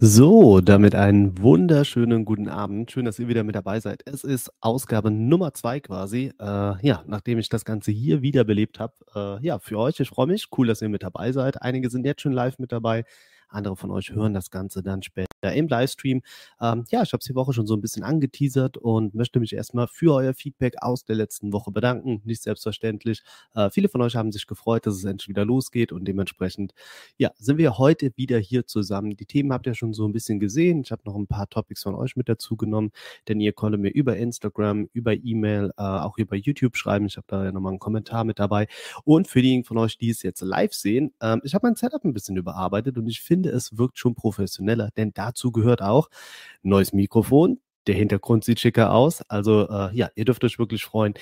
So, damit einen wunderschönen guten Abend. Schön, dass ihr wieder mit dabei seid. Es ist Ausgabe Nummer zwei quasi. Äh, ja, nachdem ich das Ganze hier wiederbelebt habe. Äh, ja, für euch, ich freue mich. Cool, dass ihr mit dabei seid. Einige sind jetzt schon live mit dabei. Andere von euch hören das Ganze dann später im Livestream. Ähm, ja, ich habe es die Woche schon so ein bisschen angeteasert und möchte mich erstmal für euer Feedback aus der letzten Woche bedanken. Nicht selbstverständlich. Äh, viele von euch haben sich gefreut, dass es endlich wieder losgeht und dementsprechend, ja, sind wir heute wieder hier zusammen. Die Themen habt ihr schon so ein bisschen gesehen. Ich habe noch ein paar Topics von euch mit dazu genommen, denn ihr konntet mir über Instagram, über E-Mail, äh, auch über YouTube schreiben. Ich habe da ja nochmal einen Kommentar mit dabei. Und für diejenigen von euch, die es jetzt live sehen, ähm, ich habe mein Setup ein bisschen überarbeitet und ich finde, es wirkt schon professioneller, denn da dazu gehört auch neues Mikrofon. Der Hintergrund sieht schicker aus. Also äh, ja, ihr dürft euch wirklich freuen.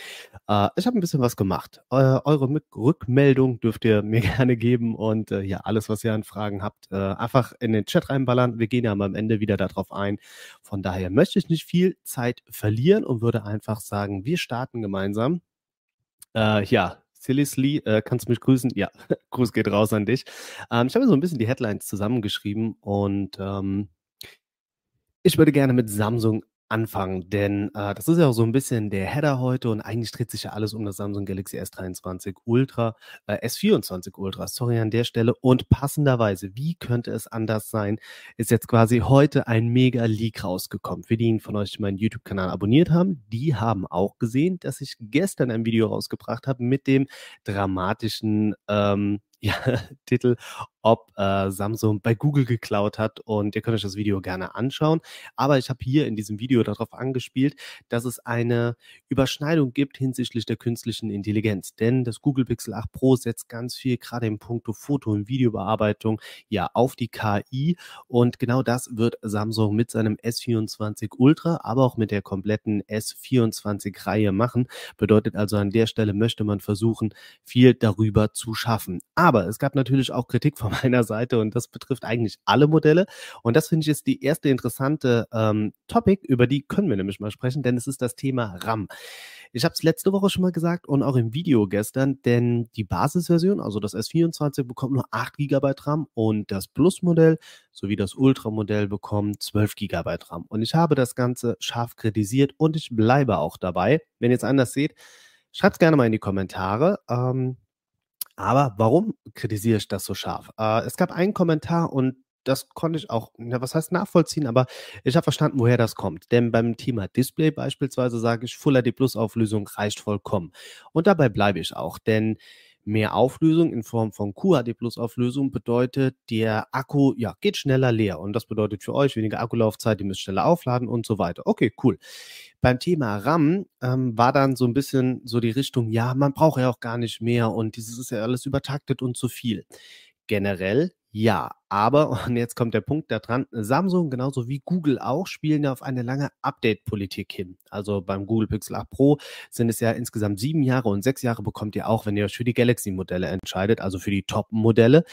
Äh, ich habe ein bisschen was gemacht. Äh, eure Rückmeldung dürft ihr mir gerne geben und äh, ja, alles, was ihr an Fragen habt, äh, einfach in den Chat reinballern. Wir gehen ja am Ende wieder darauf ein. Von daher möchte ich nicht viel Zeit verlieren und würde einfach sagen, wir starten gemeinsam. Äh, ja, Silly äh, kannst du mich grüßen? Ja, Gruß geht raus an dich. Ähm, ich habe so ein bisschen die Headlines zusammengeschrieben und ähm, ich würde gerne mit Samsung anfangen, denn äh, das ist ja auch so ein bisschen der Header heute und eigentlich dreht sich ja alles um das Samsung Galaxy S23 Ultra, äh, S24 Ultra, sorry an der Stelle. Und passenderweise, wie könnte es anders sein, ist jetzt quasi heute ein Mega-Leak rausgekommen. Für diejenigen von euch, die meinen YouTube-Kanal abonniert haben, die haben auch gesehen, dass ich gestern ein Video rausgebracht habe mit dem dramatischen ähm, ja, Titel, ob äh, Samsung bei Google geklaut hat. Und ihr könnt euch das Video gerne anschauen. Aber ich habe hier in diesem Video darauf angespielt, dass es eine Überschneidung gibt hinsichtlich der künstlichen Intelligenz. Denn das Google Pixel 8 Pro setzt ganz viel, gerade im Punkto Foto- und Videobearbeitung, ja, auf die KI. Und genau das wird Samsung mit seinem S24 Ultra, aber auch mit der kompletten S24-Reihe machen. Bedeutet also, an der Stelle möchte man versuchen, viel darüber zu schaffen. Aber es gab natürlich auch Kritik von meiner Seite und das betrifft eigentlich alle Modelle. Und das finde ich ist die erste interessante ähm, Topic, über die können wir nämlich mal sprechen, denn es ist das Thema RAM. Ich habe es letzte Woche schon mal gesagt und auch im Video gestern, denn die Basisversion, also das S24, bekommt nur 8 GB RAM und das Plus-Modell sowie das Ultra-Modell bekommen 12 GB RAM. Und ich habe das Ganze scharf kritisiert und ich bleibe auch dabei. Wenn ihr es anders seht, schreibt es gerne mal in die Kommentare. Ähm, aber warum kritisiere ich das so scharf? Äh, es gab einen Kommentar und das konnte ich auch, ja, was heißt nachvollziehen, aber ich habe verstanden, woher das kommt. Denn beim Thema Display beispielsweise sage ich, Full HD Plus Auflösung reicht vollkommen. Und dabei bleibe ich auch, denn Mehr Auflösung in Form von QHD Plus Auflösung bedeutet, der Akku ja, geht schneller leer. Und das bedeutet für euch weniger Akkulaufzeit, ihr müsst schneller aufladen und so weiter. Okay, cool. Beim Thema RAM ähm, war dann so ein bisschen so die Richtung, ja, man braucht ja auch gar nicht mehr und dieses ist ja alles übertaktet und zu viel. Generell ja, aber, und jetzt kommt der Punkt da dran, Samsung genauso wie Google auch spielen ja auf eine lange Update-Politik hin. Also beim Google Pixel 8 Pro sind es ja insgesamt sieben Jahre und sechs Jahre bekommt ihr auch, wenn ihr euch für die Galaxy-Modelle entscheidet, also für die Top-Modelle.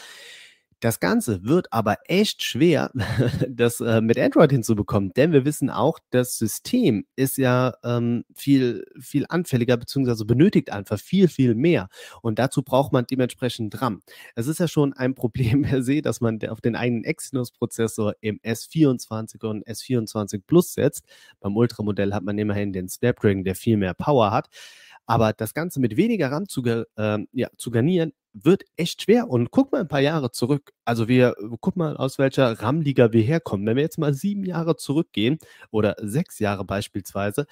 Das Ganze wird aber echt schwer, das äh, mit Android hinzubekommen, denn wir wissen auch, das System ist ja ähm, viel, viel anfälliger, beziehungsweise benötigt einfach viel, viel mehr. Und dazu braucht man dementsprechend RAM. Es ist ja schon ein Problem per se, dass man auf den eigenen Exynos-Prozessor im S24 und S24 Plus setzt. Beim Ultramodell hat man immerhin den Snapdragon, der viel mehr Power hat. Aber das Ganze mit weniger RAM zu, äh, ja, zu garnieren, wird echt schwer. Und guck mal ein paar Jahre zurück. Also wir, guck mal, aus welcher RAM-Liga wir herkommen. Wenn wir jetzt mal sieben Jahre zurückgehen oder sechs Jahre beispielsweise,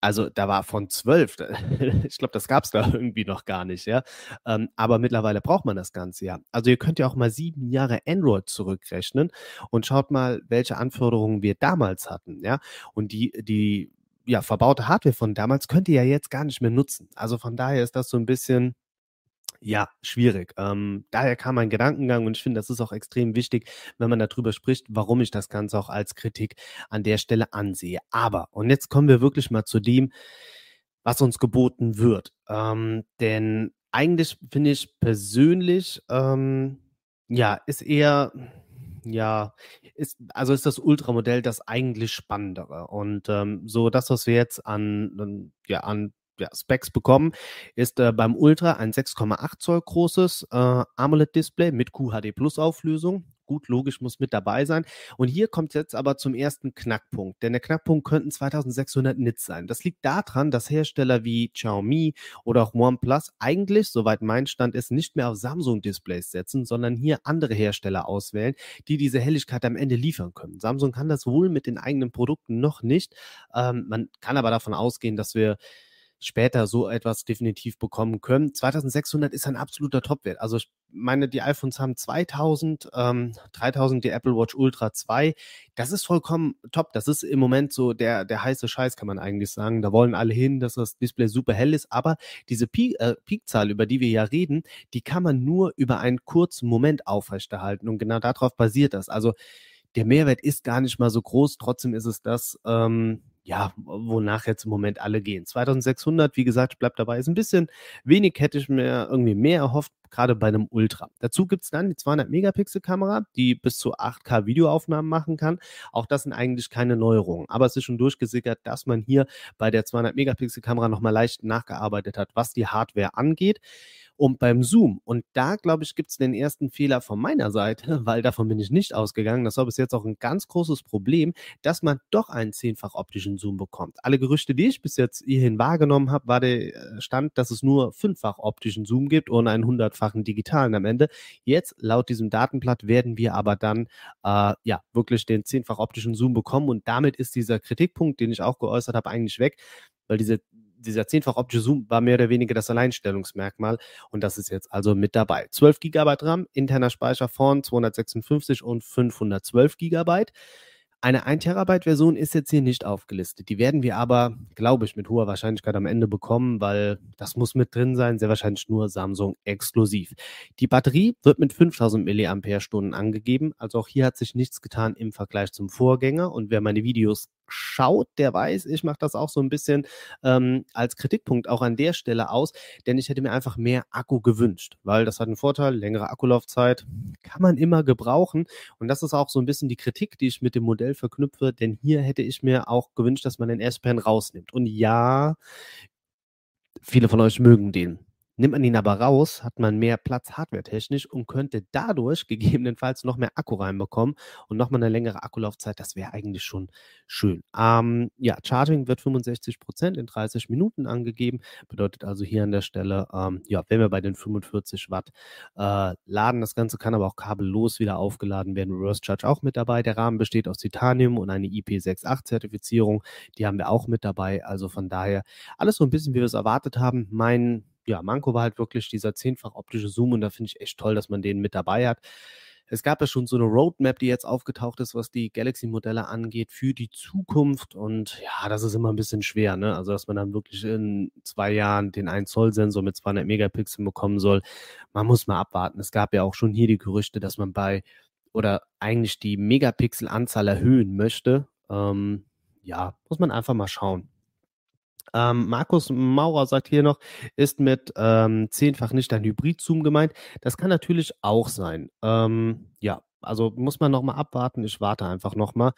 also da war von zwölf, ich glaube, das gab es da irgendwie noch gar nicht, ja. Ähm, aber mittlerweile braucht man das Ganze ja. Also ihr könnt ja auch mal sieben Jahre Android zurückrechnen und schaut mal, welche Anforderungen wir damals hatten, ja. Und die, die ja, verbaute Hardware von damals könnt ihr ja jetzt gar nicht mehr nutzen. Also von daher ist das so ein bisschen, ja, schwierig. Ähm, daher kam mein Gedankengang und ich finde, das ist auch extrem wichtig, wenn man darüber spricht, warum ich das Ganze auch als Kritik an der Stelle ansehe. Aber, und jetzt kommen wir wirklich mal zu dem, was uns geboten wird. Ähm, denn eigentlich finde ich persönlich, ähm, ja, ist eher, ja, ist, also ist das Ultramodell das eigentlich Spannendere. Und ähm, so das, was wir jetzt an, ja, an ja, Specs bekommen, ist äh, beim Ultra ein 6,8 Zoll großes äh, AMOLED-Display mit QHD Plus Auflösung. Gut, logisch, muss mit dabei sein. Und hier kommt jetzt aber zum ersten Knackpunkt, denn der Knackpunkt könnten 2600 Nits sein. Das liegt daran, dass Hersteller wie Xiaomi oder auch OnePlus eigentlich, soweit mein Stand ist, nicht mehr auf Samsung-Displays setzen, sondern hier andere Hersteller auswählen, die diese Helligkeit am Ende liefern können. Samsung kann das wohl mit den eigenen Produkten noch nicht. Ähm, man kann aber davon ausgehen, dass wir später so etwas definitiv bekommen können. 2600 ist ein absoluter Topwert. Also ich meine, die iPhones haben 2000, ähm, 3000 die Apple Watch Ultra 2. Das ist vollkommen top. Das ist im Moment so der, der heiße Scheiß, kann man eigentlich sagen. Da wollen alle hin, dass das Display super hell ist. Aber diese Peak, äh, Peakzahl, über die wir ja reden, die kann man nur über einen kurzen Moment aufrechterhalten. Und genau darauf basiert das. Also der Mehrwert ist gar nicht mal so groß. Trotzdem ist es das, ähm, ja, wonach jetzt im Moment alle gehen. 2600, wie gesagt, bleibt dabei, ist ein bisschen wenig, hätte ich mir irgendwie mehr erhofft, gerade bei einem Ultra. Dazu gibt es dann die 200 Megapixel Kamera, die bis zu 8K Videoaufnahmen machen kann. Auch das sind eigentlich keine Neuerungen, aber es ist schon durchgesickert, dass man hier bei der 200 Megapixel Kamera nochmal leicht nachgearbeitet hat, was die Hardware angeht und beim Zoom. Und da, glaube ich, gibt es den ersten Fehler von meiner Seite, weil davon bin ich nicht ausgegangen. Das war bis jetzt auch ein ganz großes Problem, dass man doch einen zehnfach optischen Zoom bekommt. Alle Gerüchte, die ich bis jetzt hierhin wahrgenommen habe, war der äh, Stand, dass es nur fünffach optischen Zoom gibt und einen hundertfachen digitalen am Ende. Jetzt, laut diesem Datenblatt, werden wir aber dann äh, ja wirklich den zehnfach optischen Zoom bekommen und damit ist dieser Kritikpunkt, den ich auch geäußert habe, eigentlich weg, weil diese dieser zehnfach optische Zoom war mehr oder weniger das Alleinstellungsmerkmal und das ist jetzt also mit dabei. 12 GB RAM, interner Speicher von 256 und 512 GB. Eine 1 Terabyte Version ist jetzt hier nicht aufgelistet. Die werden wir aber, glaube ich, mit hoher Wahrscheinlichkeit am Ende bekommen, weil das muss mit drin sein, sehr wahrscheinlich nur Samsung exklusiv. Die Batterie wird mit 5000 mAh angegeben, also auch hier hat sich nichts getan im Vergleich zum Vorgänger und wer meine Videos schaut, der weiß, ich mache das auch so ein bisschen ähm, als Kritikpunkt auch an der Stelle aus, denn ich hätte mir einfach mehr Akku gewünscht, weil das hat einen Vorteil, längere Akkulaufzeit kann man immer gebrauchen und das ist auch so ein bisschen die Kritik, die ich mit dem Modell verknüpfe, denn hier hätte ich mir auch gewünscht, dass man den S-Pen rausnimmt und ja, viele von euch mögen den. Nimmt man ihn aber raus, hat man mehr Platz hardwaretechnisch und könnte dadurch gegebenenfalls noch mehr Akku reinbekommen und nochmal eine längere Akkulaufzeit. Das wäre eigentlich schon schön. Ähm, ja, Charging wird 65 Prozent in 30 Minuten angegeben. Bedeutet also hier an der Stelle, ähm, ja, wenn wir bei den 45 Watt äh, laden, das Ganze kann aber auch kabellos wieder aufgeladen werden. Reverse Charge auch mit dabei. Der Rahmen besteht aus Titanium und eine IP68-Zertifizierung. Die haben wir auch mit dabei. Also von daher alles so ein bisschen, wie wir es erwartet haben. Mein ja, Manko war halt wirklich dieser zehnfach optische Zoom und da finde ich echt toll, dass man den mit dabei hat. Es gab ja schon so eine Roadmap, die jetzt aufgetaucht ist, was die Galaxy-Modelle angeht, für die Zukunft. Und ja, das ist immer ein bisschen schwer, ne? Also, dass man dann wirklich in zwei Jahren den 1-Zoll-Sensor mit 200 Megapixeln bekommen soll. Man muss mal abwarten. Es gab ja auch schon hier die Gerüchte, dass man bei oder eigentlich die Megapixel-Anzahl erhöhen möchte. Ähm, ja, muss man einfach mal schauen. Ähm, Markus Maurer sagt hier noch, ist mit ähm, zehnfach nicht ein Hybrid-Zoom gemeint. Das kann natürlich auch sein. Ähm, ja, also muss man nochmal abwarten. Ich warte einfach nochmal.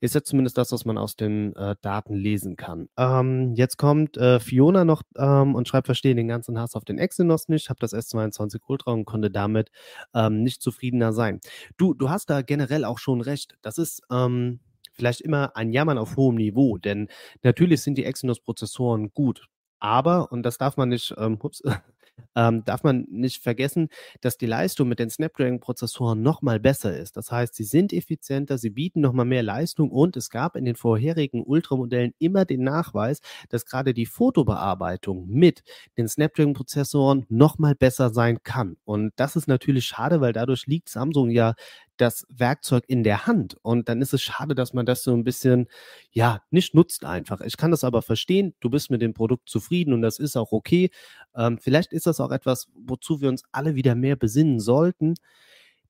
Ist jetzt zumindest das, was man aus den äh, Daten lesen kann. Ähm, jetzt kommt äh, Fiona noch ähm, und schreibt, verstehe den ganzen Hass auf den Exynos nicht, habe das S22 Ultra und konnte damit ähm, nicht zufriedener sein. Du, du hast da generell auch schon recht. Das ist, ähm, vielleicht immer ein Jammern auf hohem Niveau, denn natürlich sind die Exynos-Prozessoren gut, aber, und das darf man nicht, ähm, ups, ähm, darf man nicht vergessen, dass die Leistung mit den Snapdragon-Prozessoren nochmal besser ist. Das heißt, sie sind effizienter, sie bieten nochmal mehr Leistung und es gab in den vorherigen Ultramodellen immer den Nachweis, dass gerade die Fotobearbeitung mit den Snapdragon-Prozessoren nochmal besser sein kann. Und das ist natürlich schade, weil dadurch liegt Samsung ja das Werkzeug in der Hand. Und dann ist es schade, dass man das so ein bisschen, ja, nicht nutzt einfach. Ich kann das aber verstehen. Du bist mit dem Produkt zufrieden und das ist auch okay. Ähm, vielleicht ist das auch etwas, wozu wir uns alle wieder mehr besinnen sollten,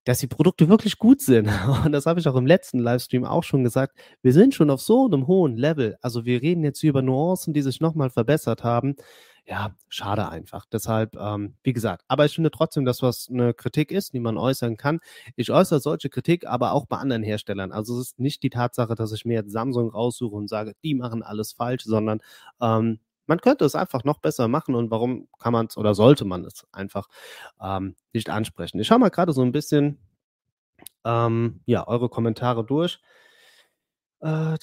dass die Produkte wirklich gut sind. Und das habe ich auch im letzten Livestream auch schon gesagt. Wir sind schon auf so einem hohen Level. Also wir reden jetzt über Nuancen, die sich nochmal verbessert haben ja, schade einfach. Deshalb, ähm, wie gesagt, aber ich finde trotzdem, dass was eine Kritik ist, die man äußern kann. Ich äußere solche Kritik aber auch bei anderen Herstellern. Also es ist nicht die Tatsache, dass ich mir jetzt Samsung raussuche und sage, die machen alles falsch, sondern ähm, man könnte es einfach noch besser machen und warum kann man es oder sollte man es einfach ähm, nicht ansprechen. Ich schaue mal gerade so ein bisschen ähm, ja, eure Kommentare durch. Äh,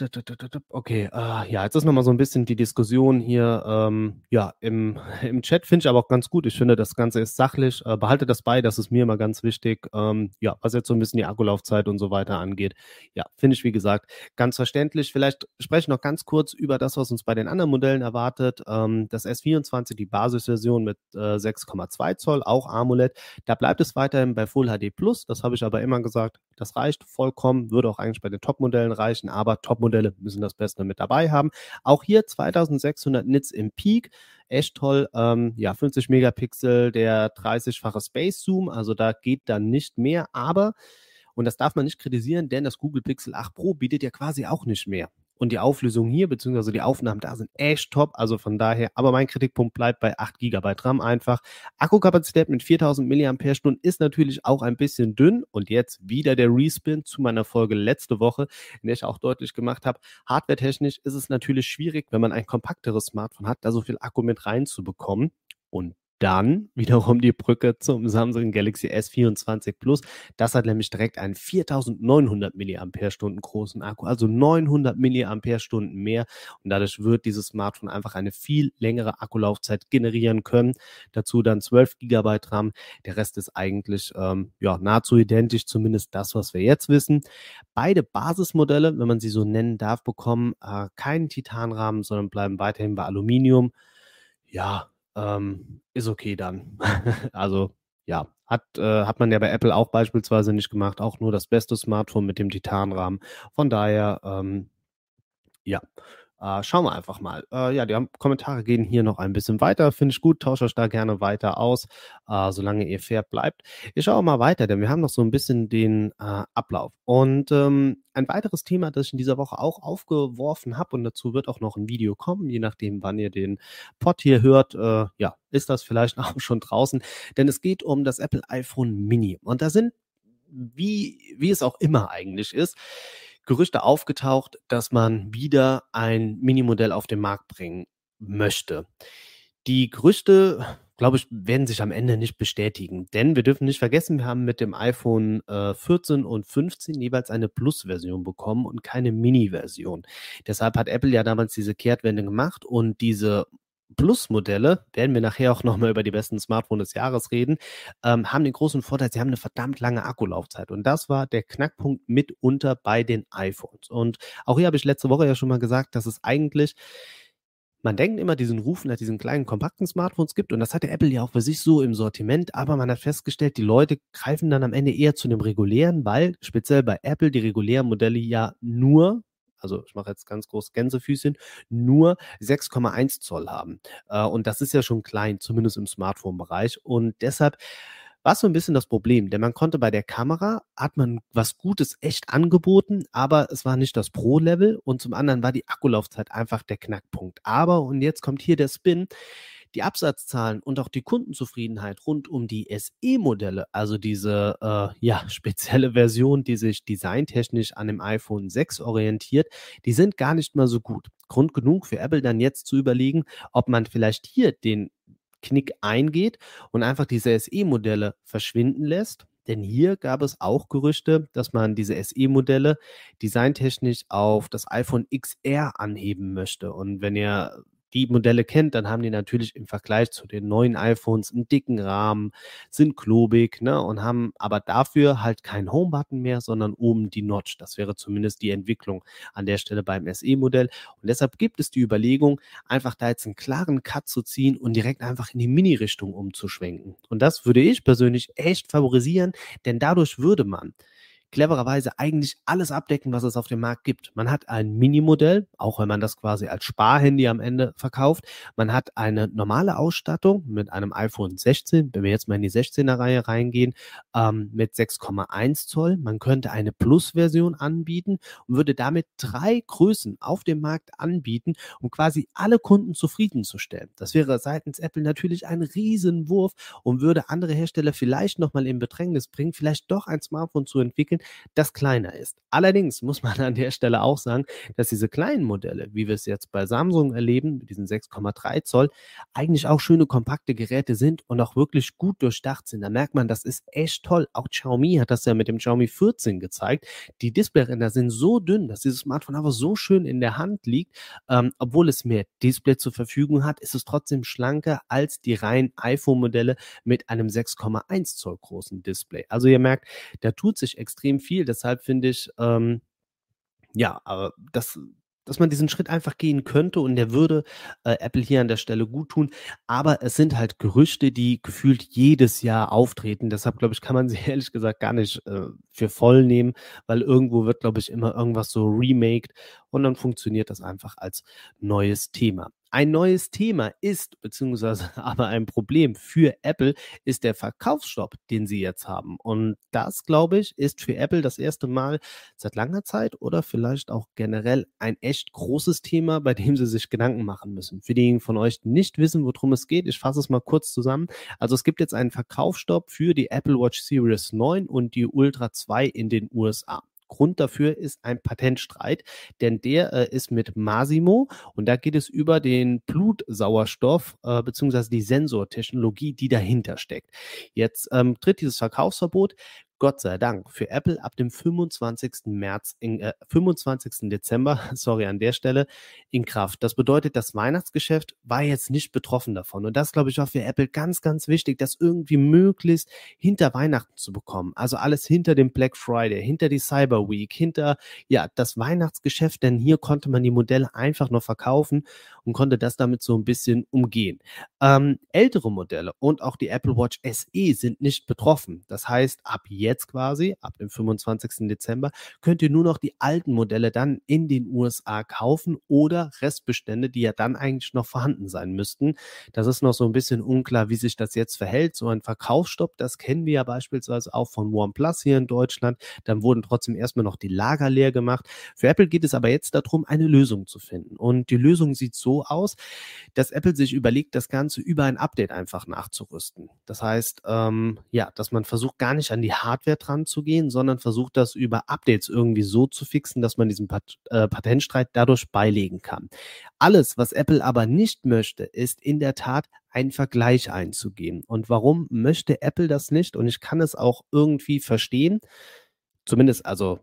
okay, äh, ja, jetzt ist noch mal so ein bisschen die Diskussion hier, ähm, ja, im im Chat finde ich aber auch ganz gut. Ich finde, das Ganze ist sachlich. Äh, behaltet das bei, das ist mir immer ganz wichtig. Ähm, ja, was jetzt so ein bisschen die Akkulaufzeit und so weiter angeht. Ja, finde ich, wie gesagt, ganz verständlich. Vielleicht spreche ich noch ganz kurz über das, was uns bei den anderen Modellen erwartet. Ähm, das S24, die Basisversion mit äh, 6,2 Zoll, auch AMOLED. Da bleibt es weiterhin bei Full HD Plus. Das habe ich aber immer gesagt. Das reicht vollkommen, würde auch eigentlich bei den Top-Modellen reichen, aber Top-Modelle müssen das Beste mit dabei haben. Auch hier 2600 Nits im Peak. Echt toll. Ähm, ja, 50 Megapixel, der 30-fache Space Zoom. Also da geht dann nicht mehr. Aber, und das darf man nicht kritisieren, denn das Google Pixel 8 Pro bietet ja quasi auch nicht mehr. Und die Auflösung hier, beziehungsweise die Aufnahmen da sind echt top. Also von daher, aber mein Kritikpunkt bleibt bei 8 GB RAM einfach. Akkukapazität mit 4000 mAh ist natürlich auch ein bisschen dünn. Und jetzt wieder der Respin zu meiner Folge letzte Woche, in der ich auch deutlich gemacht habe, hardwaretechnisch ist es natürlich schwierig, wenn man ein kompakteres Smartphone hat, da so viel Akku mit reinzubekommen. Und dann wiederum die Brücke zum Samsung Galaxy S24 Plus. Das hat nämlich direkt einen 4900 mAh großen Akku, also 900 mAh mehr. Und dadurch wird dieses Smartphone einfach eine viel längere Akkulaufzeit generieren können. Dazu dann 12 GB RAM. Der Rest ist eigentlich ähm, ja, nahezu identisch, zumindest das, was wir jetzt wissen. Beide Basismodelle, wenn man sie so nennen darf, bekommen äh, keinen Titanrahmen, sondern bleiben weiterhin bei Aluminium. Ja, ähm, ist okay dann. also ja, hat, äh, hat man ja bei Apple auch beispielsweise nicht gemacht, auch nur das beste Smartphone mit dem Titanrahmen. Von daher, ähm, ja, äh, schauen wir einfach mal. Äh, ja, die Kommentare gehen hier noch ein bisschen weiter. Finde ich gut. Tauscht euch da gerne weiter aus, äh, solange ihr fair bleibt. Ich schaue mal weiter, denn wir haben noch so ein bisschen den äh, Ablauf. Und ähm, ein weiteres Thema, das ich in dieser Woche auch aufgeworfen habe, und dazu wird auch noch ein Video kommen, je nachdem, wann ihr den Pod hier hört, äh, ja, ist das vielleicht auch schon draußen. Denn es geht um das Apple iPhone Mini. Und da sind, wie, wie es auch immer eigentlich ist, Gerüchte aufgetaucht, dass man wieder ein Minimodell auf den Markt bringen möchte. Die Gerüchte, glaube ich, werden sich am Ende nicht bestätigen, denn wir dürfen nicht vergessen, wir haben mit dem iPhone äh, 14 und 15 jeweils eine Plus-Version bekommen und keine Mini-Version. Deshalb hat Apple ja damals diese Kehrtwende gemacht und diese Plus-Modelle, werden wir nachher auch nochmal über die besten Smartphones des Jahres reden, ähm, haben den großen Vorteil, sie haben eine verdammt lange Akkulaufzeit. Und das war der Knackpunkt mitunter bei den iPhones. Und auch hier habe ich letzte Woche ja schon mal gesagt, dass es eigentlich man denkt immer, diesen Ruf nach diesen kleinen, kompakten Smartphones gibt. Und das hatte Apple ja auch für sich so im Sortiment. Aber man hat festgestellt, die Leute greifen dann am Ende eher zu dem regulären, weil speziell bei Apple die regulären Modelle ja nur also ich mache jetzt ganz groß Gänsefüßchen, nur 6,1 Zoll haben. Äh, und das ist ja schon klein, zumindest im Smartphone-Bereich. Und deshalb war so ein bisschen das Problem, denn man konnte bei der Kamera, hat man was Gutes echt angeboten, aber es war nicht das Pro-Level und zum anderen war die Akkulaufzeit einfach der Knackpunkt. Aber, und jetzt kommt hier der Spin, die Absatzzahlen und auch die Kundenzufriedenheit rund um die SE-Modelle, also diese äh, ja, spezielle Version, die sich designtechnisch an dem iPhone 6 orientiert, die sind gar nicht mal so gut. Grund genug für Apple dann jetzt zu überlegen, ob man vielleicht hier den Knick eingeht und einfach diese SE-Modelle verschwinden lässt. Denn hier gab es auch Gerüchte, dass man diese SE-Modelle designtechnisch auf das iPhone XR anheben möchte. Und wenn ihr die Modelle kennt, dann haben die natürlich im Vergleich zu den neuen iPhones einen dicken Rahmen, sind klobig, ne, und haben aber dafür halt keinen Home-Button mehr, sondern oben die Notch. Das wäre zumindest die Entwicklung an der Stelle beim SE-Modell. Und deshalb gibt es die Überlegung, einfach da jetzt einen klaren Cut zu ziehen und direkt einfach in die Mini-Richtung umzuschwenken. Und das würde ich persönlich echt favorisieren, denn dadurch würde man clevererweise eigentlich alles abdecken, was es auf dem Markt gibt. Man hat ein Mini-Modell, auch wenn man das quasi als Sparhandy am Ende verkauft. Man hat eine normale Ausstattung mit einem iPhone 16, wenn wir jetzt mal in die 16er-Reihe reingehen, ähm, mit 6,1 Zoll. Man könnte eine Plus-Version anbieten und würde damit drei Größen auf dem Markt anbieten, um quasi alle Kunden zufriedenzustellen. Das wäre seitens Apple natürlich ein Riesenwurf und würde andere Hersteller vielleicht nochmal in Bedrängnis bringen, vielleicht doch ein Smartphone zu entwickeln, das kleiner ist. Allerdings muss man an der Stelle auch sagen, dass diese kleinen Modelle, wie wir es jetzt bei Samsung erleben, mit diesen 6,3 Zoll, eigentlich auch schöne kompakte Geräte sind und auch wirklich gut durchdacht sind. Da merkt man, das ist echt toll. Auch Xiaomi hat das ja mit dem Xiaomi 14 gezeigt. Die Displayränder sind so dünn, dass dieses Smartphone einfach so schön in der Hand liegt. Ähm, obwohl es mehr Display zur Verfügung hat, ist es trotzdem schlanker als die reinen iPhone-Modelle mit einem 6,1 Zoll großen Display. Also ihr merkt, da tut sich extrem viel. Deshalb finde ich, ähm, ja, aber das dass man diesen Schritt einfach gehen könnte und der würde äh, Apple hier an der Stelle gut tun. Aber es sind halt Gerüchte, die gefühlt jedes Jahr auftreten. Deshalb, glaube ich, kann man sie ehrlich gesagt gar nicht äh, für voll nehmen, weil irgendwo wird, glaube ich, immer irgendwas so remaked und dann funktioniert das einfach als neues Thema. Ein neues Thema ist, beziehungsweise aber ein Problem für Apple, ist der Verkaufsstopp, den sie jetzt haben. Und das, glaube ich, ist für Apple das erste Mal seit langer Zeit oder vielleicht auch generell ein echt großes Thema, bei dem sie sich Gedanken machen müssen. Für diejenigen von euch, die nicht wissen, worum es geht, ich fasse es mal kurz zusammen. Also es gibt jetzt einen Verkaufsstopp für die Apple Watch Series 9 und die Ultra 2 in den USA. Grund dafür ist ein Patentstreit, denn der äh, ist mit Masimo und da geht es über den Blutsauerstoff äh, bzw. die Sensortechnologie, die dahinter steckt. Jetzt ähm, tritt dieses Verkaufsverbot Gott sei Dank für Apple ab dem 25. März, in, äh, 25. Dezember, sorry an der Stelle, in Kraft. Das bedeutet, das Weihnachtsgeschäft war jetzt nicht betroffen davon. Und das, glaube ich, auch für Apple ganz, ganz wichtig, das irgendwie möglichst hinter Weihnachten zu bekommen. Also alles hinter dem Black Friday, hinter die Cyber Week, hinter, ja, das Weihnachtsgeschäft, denn hier konnte man die Modelle einfach nur verkaufen und konnte das damit so ein bisschen umgehen. Ähm, ältere Modelle und auch die Apple Watch SE sind nicht betroffen. Das heißt, ab jetzt jetzt quasi, ab dem 25. Dezember, könnt ihr nur noch die alten Modelle dann in den USA kaufen oder Restbestände, die ja dann eigentlich noch vorhanden sein müssten. Das ist noch so ein bisschen unklar, wie sich das jetzt verhält. So ein Verkaufsstopp, das kennen wir ja beispielsweise auch von OnePlus hier in Deutschland. Dann wurden trotzdem erstmal noch die Lager leer gemacht. Für Apple geht es aber jetzt darum, eine Lösung zu finden. Und die Lösung sieht so aus, dass Apple sich überlegt, das Ganze über ein Update einfach nachzurüsten. Das heißt, ähm, ja, dass man versucht, gar nicht an die Hardware Hardware dran zu gehen, sondern versucht das über Updates irgendwie so zu fixen, dass man diesen Pat äh, Patentstreit dadurch beilegen kann. Alles, was Apple aber nicht möchte, ist in der Tat einen Vergleich einzugehen. Und warum möchte Apple das nicht? Und ich kann es auch irgendwie verstehen. Zumindest, also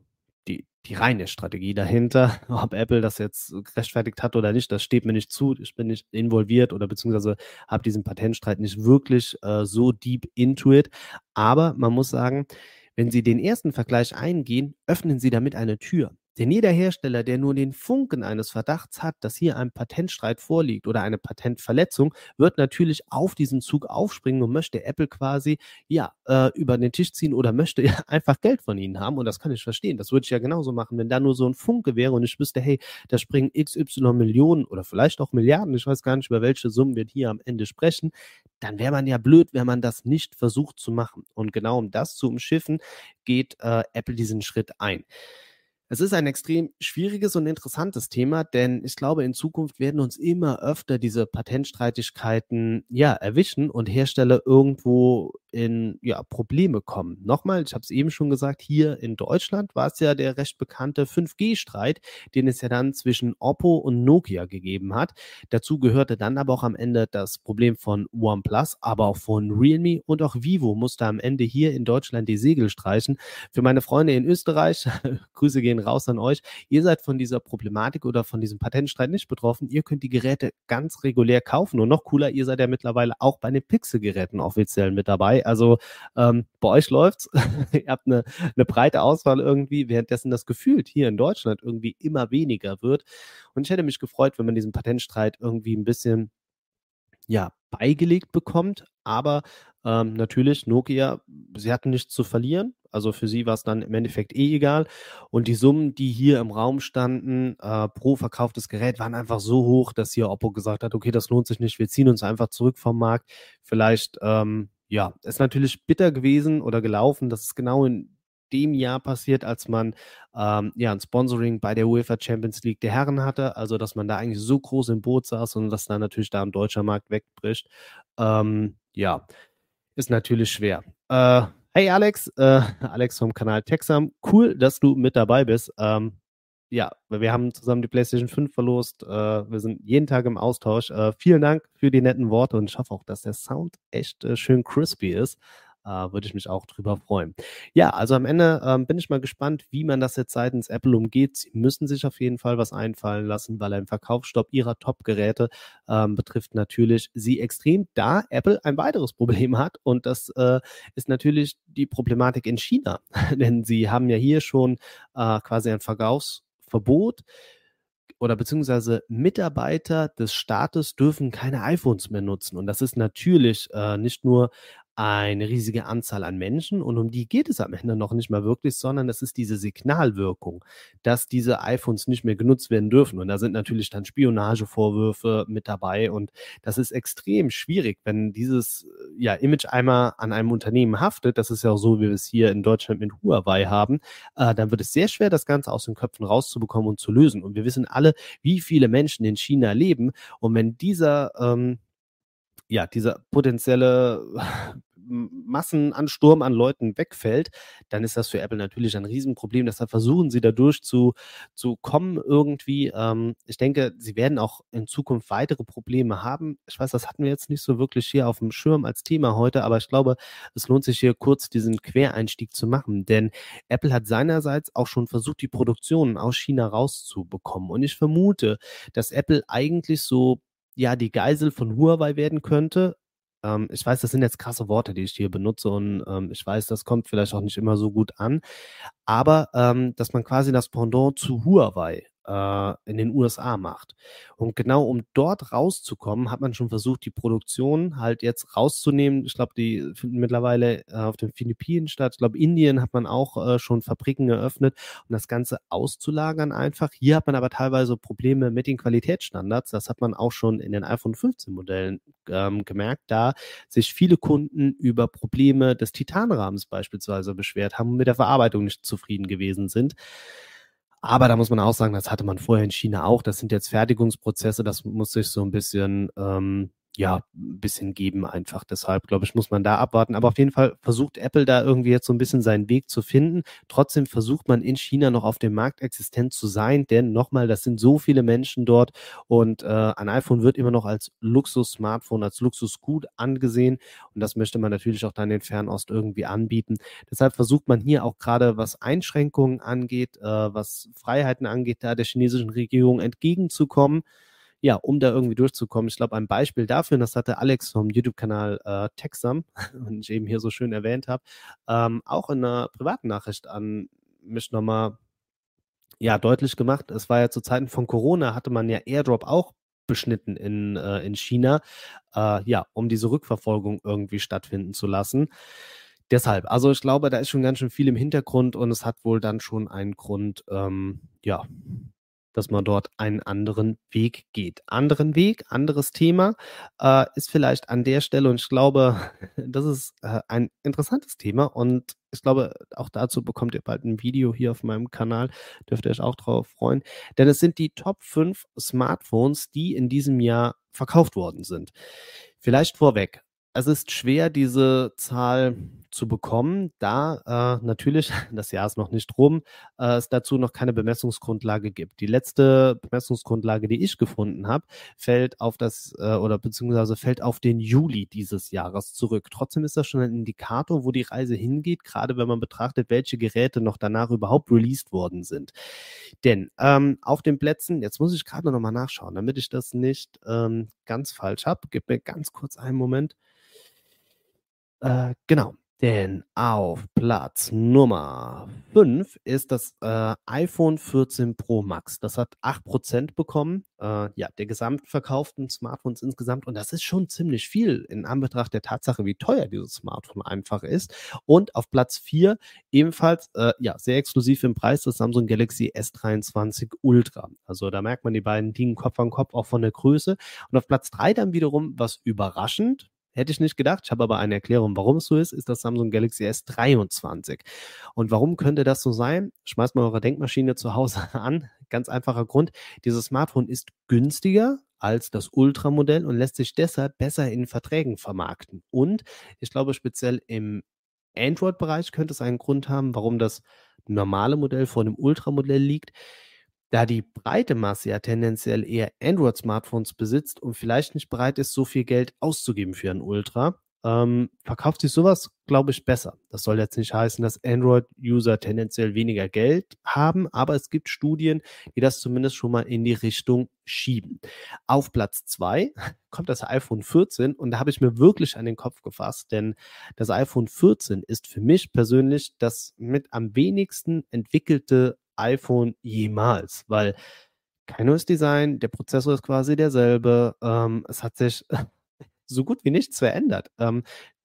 die, reine Strategie dahinter. Ob Apple das jetzt gerechtfertigt hat oder nicht, das steht mir nicht zu. Ich bin nicht involviert oder beziehungsweise habe diesen Patentstreit nicht wirklich äh, so deep into it. Aber man muss sagen, wenn Sie den ersten Vergleich eingehen, öffnen Sie damit eine Tür. Denn jeder Hersteller, der nur den Funken eines Verdachts hat, dass hier ein Patentstreit vorliegt oder eine Patentverletzung, wird natürlich auf diesen Zug aufspringen und möchte Apple quasi ja äh, über den Tisch ziehen oder möchte ja, einfach Geld von ihnen haben. Und das kann ich verstehen. Das würde ich ja genauso machen, wenn da nur so ein Funke wäre und ich wüsste, hey, da springen XY Millionen oder vielleicht auch Milliarden, ich weiß gar nicht, über welche Summen wir hier am Ende sprechen, dann wäre man ja blöd, wenn man das nicht versucht zu machen. Und genau um das zu umschiffen, geht äh, Apple diesen Schritt ein. Es ist ein extrem schwieriges und interessantes Thema, denn ich glaube, in Zukunft werden uns immer öfter diese Patentstreitigkeiten ja erwischen und Hersteller irgendwo in ja, Probleme kommen. Nochmal, ich habe es eben schon gesagt, hier in Deutschland war es ja der recht bekannte 5G-Streit, den es ja dann zwischen Oppo und Nokia gegeben hat. Dazu gehörte dann aber auch am Ende das Problem von OnePlus, aber auch von Realme und auch Vivo musste am Ende hier in Deutschland die Segel streichen. Für meine Freunde in Österreich, Grüße gehen raus an euch. Ihr seid von dieser Problematik oder von diesem Patentstreit nicht betroffen. Ihr könnt die Geräte ganz regulär kaufen. Und noch cooler, ihr seid ja mittlerweile auch bei den Pixel-Geräten offiziell mit dabei. Also ähm, bei euch läuft's. ihr habt eine, eine breite Auswahl irgendwie, währenddessen das gefühlt hier in Deutschland irgendwie immer weniger wird. Und ich hätte mich gefreut, wenn man diesen Patentstreit irgendwie ein bisschen ja, beigelegt bekommt. Aber ähm, natürlich, Nokia, sie hatten nichts zu verlieren. Also für sie war es dann im Endeffekt eh egal. Und die Summen, die hier im Raum standen, äh, pro verkauftes Gerät, waren einfach so hoch, dass hier Oppo gesagt hat, okay, das lohnt sich nicht, wir ziehen uns einfach zurück vom Markt. Vielleicht, ähm, ja, ist natürlich bitter gewesen oder gelaufen, dass es genau in dem Jahr passiert, als man ähm, ja ein Sponsoring bei der UEFA Champions League der Herren hatte, also dass man da eigentlich so groß im Boot saß und dass dann natürlich da ein deutscher Markt wegbricht. Ähm, ja, ist natürlich schwer. Äh, Hey Alex, äh, Alex vom Kanal Texam. Cool, dass du mit dabei bist. Ähm, ja, wir haben zusammen die PlayStation 5 verlost. Äh, wir sind jeden Tag im Austausch. Äh, vielen Dank für die netten Worte und ich hoffe auch, dass der Sound echt äh, schön crispy ist äh, würde ich mich auch drüber freuen. Ja, also am Ende ähm, bin ich mal gespannt, wie man das jetzt seitens Apple umgeht. Sie müssen sich auf jeden Fall was einfallen lassen, weil ein Verkaufsstopp ihrer Top-Geräte ähm, betrifft natürlich sie extrem, da Apple ein weiteres Problem hat und das äh, ist natürlich die Problematik in China, denn sie haben ja hier schon äh, quasi ein Verkaufsverbot oder beziehungsweise Mitarbeiter des Staates dürfen keine iPhones mehr nutzen. Und das ist natürlich äh, nicht nur eine riesige Anzahl an Menschen und um die geht es am Ende noch nicht mal wirklich, sondern es ist diese Signalwirkung, dass diese iPhones nicht mehr genutzt werden dürfen. Und da sind natürlich dann Spionagevorwürfe mit dabei und das ist extrem schwierig, wenn dieses ja, Image einmal an einem Unternehmen haftet, das ist ja auch so, wie wir es hier in Deutschland mit Huawei haben, äh, dann wird es sehr schwer, das Ganze aus den Köpfen rauszubekommen und zu lösen. Und wir wissen alle, wie viele Menschen in China leben und wenn dieser ähm, ja, dieser potenzielle Massenansturm an Leuten wegfällt, dann ist das für Apple natürlich ein Riesenproblem. Deshalb versuchen sie dadurch zu, zu kommen irgendwie. Ähm, ich denke, sie werden auch in Zukunft weitere Probleme haben. Ich weiß, das hatten wir jetzt nicht so wirklich hier auf dem Schirm als Thema heute, aber ich glaube, es lohnt sich hier kurz diesen Quereinstieg zu machen, denn Apple hat seinerseits auch schon versucht, die Produktion aus China rauszubekommen. Und ich vermute, dass Apple eigentlich so ja die Geisel von Huawei werden könnte, ähm, ich weiß, das sind jetzt krasse Worte, die ich hier benutze und ähm, ich weiß, das kommt vielleicht auch nicht immer so gut an, aber ähm, dass man quasi das Pendant zu Huawei äh, in den USA macht. Und genau um dort rauszukommen, hat man schon versucht, die Produktion halt jetzt rauszunehmen. Ich glaube, die finden mittlerweile äh, auf den Philippinen statt. Ich glaube, Indien hat man auch äh, schon Fabriken eröffnet, um das Ganze auszulagern einfach. Hier hat man aber teilweise Probleme mit den Qualitätsstandards. Das hat man auch schon in den iPhone 15 Modellen ähm, gemerkt, da sich viele Kunden über Probleme des Titanrahmens beispielsweise beschwert haben und mit der Verarbeitung nicht zufrieden gewesen sind. Aber da muss man auch sagen, das hatte man vorher in China auch. Das sind jetzt Fertigungsprozesse, das muss sich so ein bisschen ähm, ja, ein bisschen geben einfach. Deshalb, glaube ich, muss man da abwarten. Aber auf jeden Fall versucht Apple da irgendwie jetzt so ein bisschen seinen Weg zu finden. Trotzdem versucht man in China noch auf dem Markt existent zu sein, denn nochmal, das sind so viele Menschen dort und äh, ein iPhone wird immer noch als Luxus-Smartphone, als Luxusgut angesehen und das möchte man natürlich auch dann in Fernost irgendwie anbieten. Deshalb versucht man hier auch gerade, was Einschränkungen angeht, äh, was Freiheiten angeht, da der chinesischen Regierung entgegenzukommen ja, um da irgendwie durchzukommen. Ich glaube, ein Beispiel dafür, und das hatte Alex vom YouTube-Kanal äh, Texam, den ich eben hier so schön erwähnt habe, ähm, auch in einer privaten Nachricht an mich nochmal ja, deutlich gemacht. Es war ja zu Zeiten von Corona, hatte man ja Airdrop auch beschnitten in, äh, in China, äh, ja, um diese Rückverfolgung irgendwie stattfinden zu lassen. Deshalb, also ich glaube, da ist schon ganz schön viel im Hintergrund und es hat wohl dann schon einen Grund, ähm, ja, dass man dort einen anderen Weg geht. Anderen Weg, anderes Thema äh, ist vielleicht an der Stelle und ich glaube, das ist äh, ein interessantes Thema und ich glaube, auch dazu bekommt ihr bald ein Video hier auf meinem Kanal, dürft ihr euch auch drauf freuen, denn es sind die Top 5 Smartphones, die in diesem Jahr verkauft worden sind. Vielleicht vorweg, es ist schwer, diese Zahl zu bekommen, da äh, natürlich, das Jahr ist noch nicht rum, äh, es dazu noch keine Bemessungsgrundlage gibt. Die letzte Bemessungsgrundlage, die ich gefunden habe, fällt auf das äh, oder beziehungsweise fällt auf den Juli dieses Jahres zurück. Trotzdem ist das schon ein Indikator, wo die Reise hingeht, gerade wenn man betrachtet, welche Geräte noch danach überhaupt released worden sind. Denn ähm, auf den Plätzen, jetzt muss ich gerade noch mal nachschauen, damit ich das nicht ähm, ganz falsch habe. Gib mir ganz kurz einen Moment. Äh, genau. Denn auf Platz Nummer 5 ist das äh, iPhone 14 Pro Max. Das hat 8% bekommen, äh, ja, der gesamtverkauften Smartphones insgesamt. Und das ist schon ziemlich viel in Anbetracht der Tatsache, wie teuer dieses Smartphone einfach ist. Und auf Platz 4 ebenfalls, äh, ja, sehr exklusiv im Preis, das Samsung Galaxy S23 Ultra. Also da merkt man die beiden Dinge Kopf an Kopf auch von der Größe. Und auf Platz 3 dann wiederum, was überraschend, Hätte ich nicht gedacht. Ich habe aber eine Erklärung, warum es so ist, ist das Samsung Galaxy S23. Und warum könnte das so sein? Schmeißt mal eure Denkmaschine zu Hause an. Ganz einfacher Grund. Dieses Smartphone ist günstiger als das Ultramodell und lässt sich deshalb besser in Verträgen vermarkten. Und ich glaube speziell im Android-Bereich könnte es einen Grund haben, warum das normale Modell vor dem Ultra-Modell liegt, da die breite Masse ja tendenziell eher Android-Smartphones besitzt und vielleicht nicht bereit ist, so viel Geld auszugeben für ein Ultra, ähm, verkauft sich sowas, glaube ich, besser. Das soll jetzt nicht heißen, dass Android-User tendenziell weniger Geld haben, aber es gibt Studien, die das zumindest schon mal in die Richtung schieben. Auf Platz zwei kommt das iPhone 14 und da habe ich mir wirklich an den Kopf gefasst, denn das iPhone 14 ist für mich persönlich das mit am wenigsten entwickelte iPhone jemals, weil kein neues Design, der Prozessor ist quasi derselbe, ähm, es hat sich so gut wie nichts verändert. Ähm,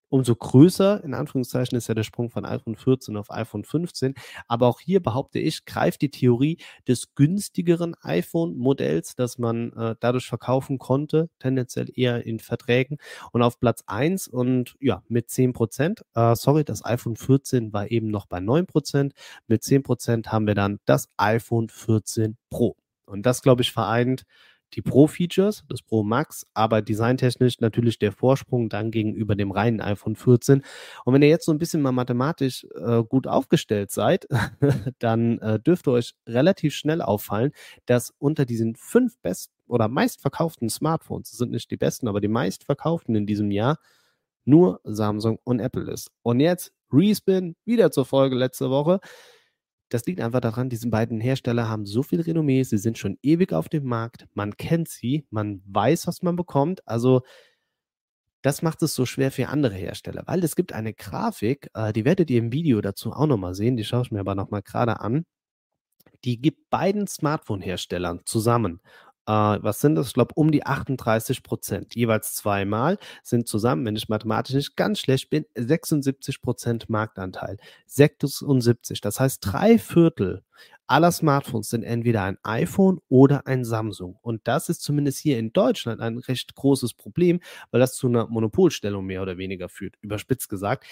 umso größer, in Anführungszeichen, ist ja der Sprung von iPhone 14 auf iPhone 15. Aber auch hier behaupte ich, greift die Theorie des günstigeren iPhone-Modells, das man äh, dadurch verkaufen konnte, tendenziell eher in Verträgen. Und auf Platz 1 und ja, mit 10 Prozent, äh, sorry, das iPhone 14 war eben noch bei 9 Prozent. Mit 10 Prozent haben wir dann das iPhone 14 Pro. Und das, glaube ich, vereint die Pro-Features, das Pro Max, aber designtechnisch natürlich der Vorsprung dann gegenüber dem reinen iPhone 14. Und wenn ihr jetzt so ein bisschen mal mathematisch äh, gut aufgestellt seid, dann äh, dürfte euch relativ schnell auffallen, dass unter diesen fünf besten oder meistverkauften Smartphones, das sind nicht die besten, aber die meistverkauften in diesem Jahr, nur Samsung und Apple ist. Und jetzt Respin, wieder zur Folge letzte Woche. Das liegt einfach daran, diese beiden Hersteller haben so viel Renommee, sie sind schon ewig auf dem Markt, man kennt sie, man weiß, was man bekommt. Also das macht es so schwer für andere Hersteller, weil es gibt eine Grafik, äh, die werdet ihr im Video dazu auch nochmal sehen, die schaue ich mir aber nochmal gerade an. Die gibt beiden Smartphone-Herstellern zusammen äh, was sind das? Ich glaube, um die 38 Prozent. Jeweils zweimal sind zusammen, wenn ich mathematisch nicht ganz schlecht bin, 76 Prozent Marktanteil. 76. Das heißt, drei Viertel aller Smartphones sind entweder ein iPhone oder ein Samsung. Und das ist zumindest hier in Deutschland ein recht großes Problem, weil das zu einer Monopolstellung mehr oder weniger führt, überspitzt gesagt.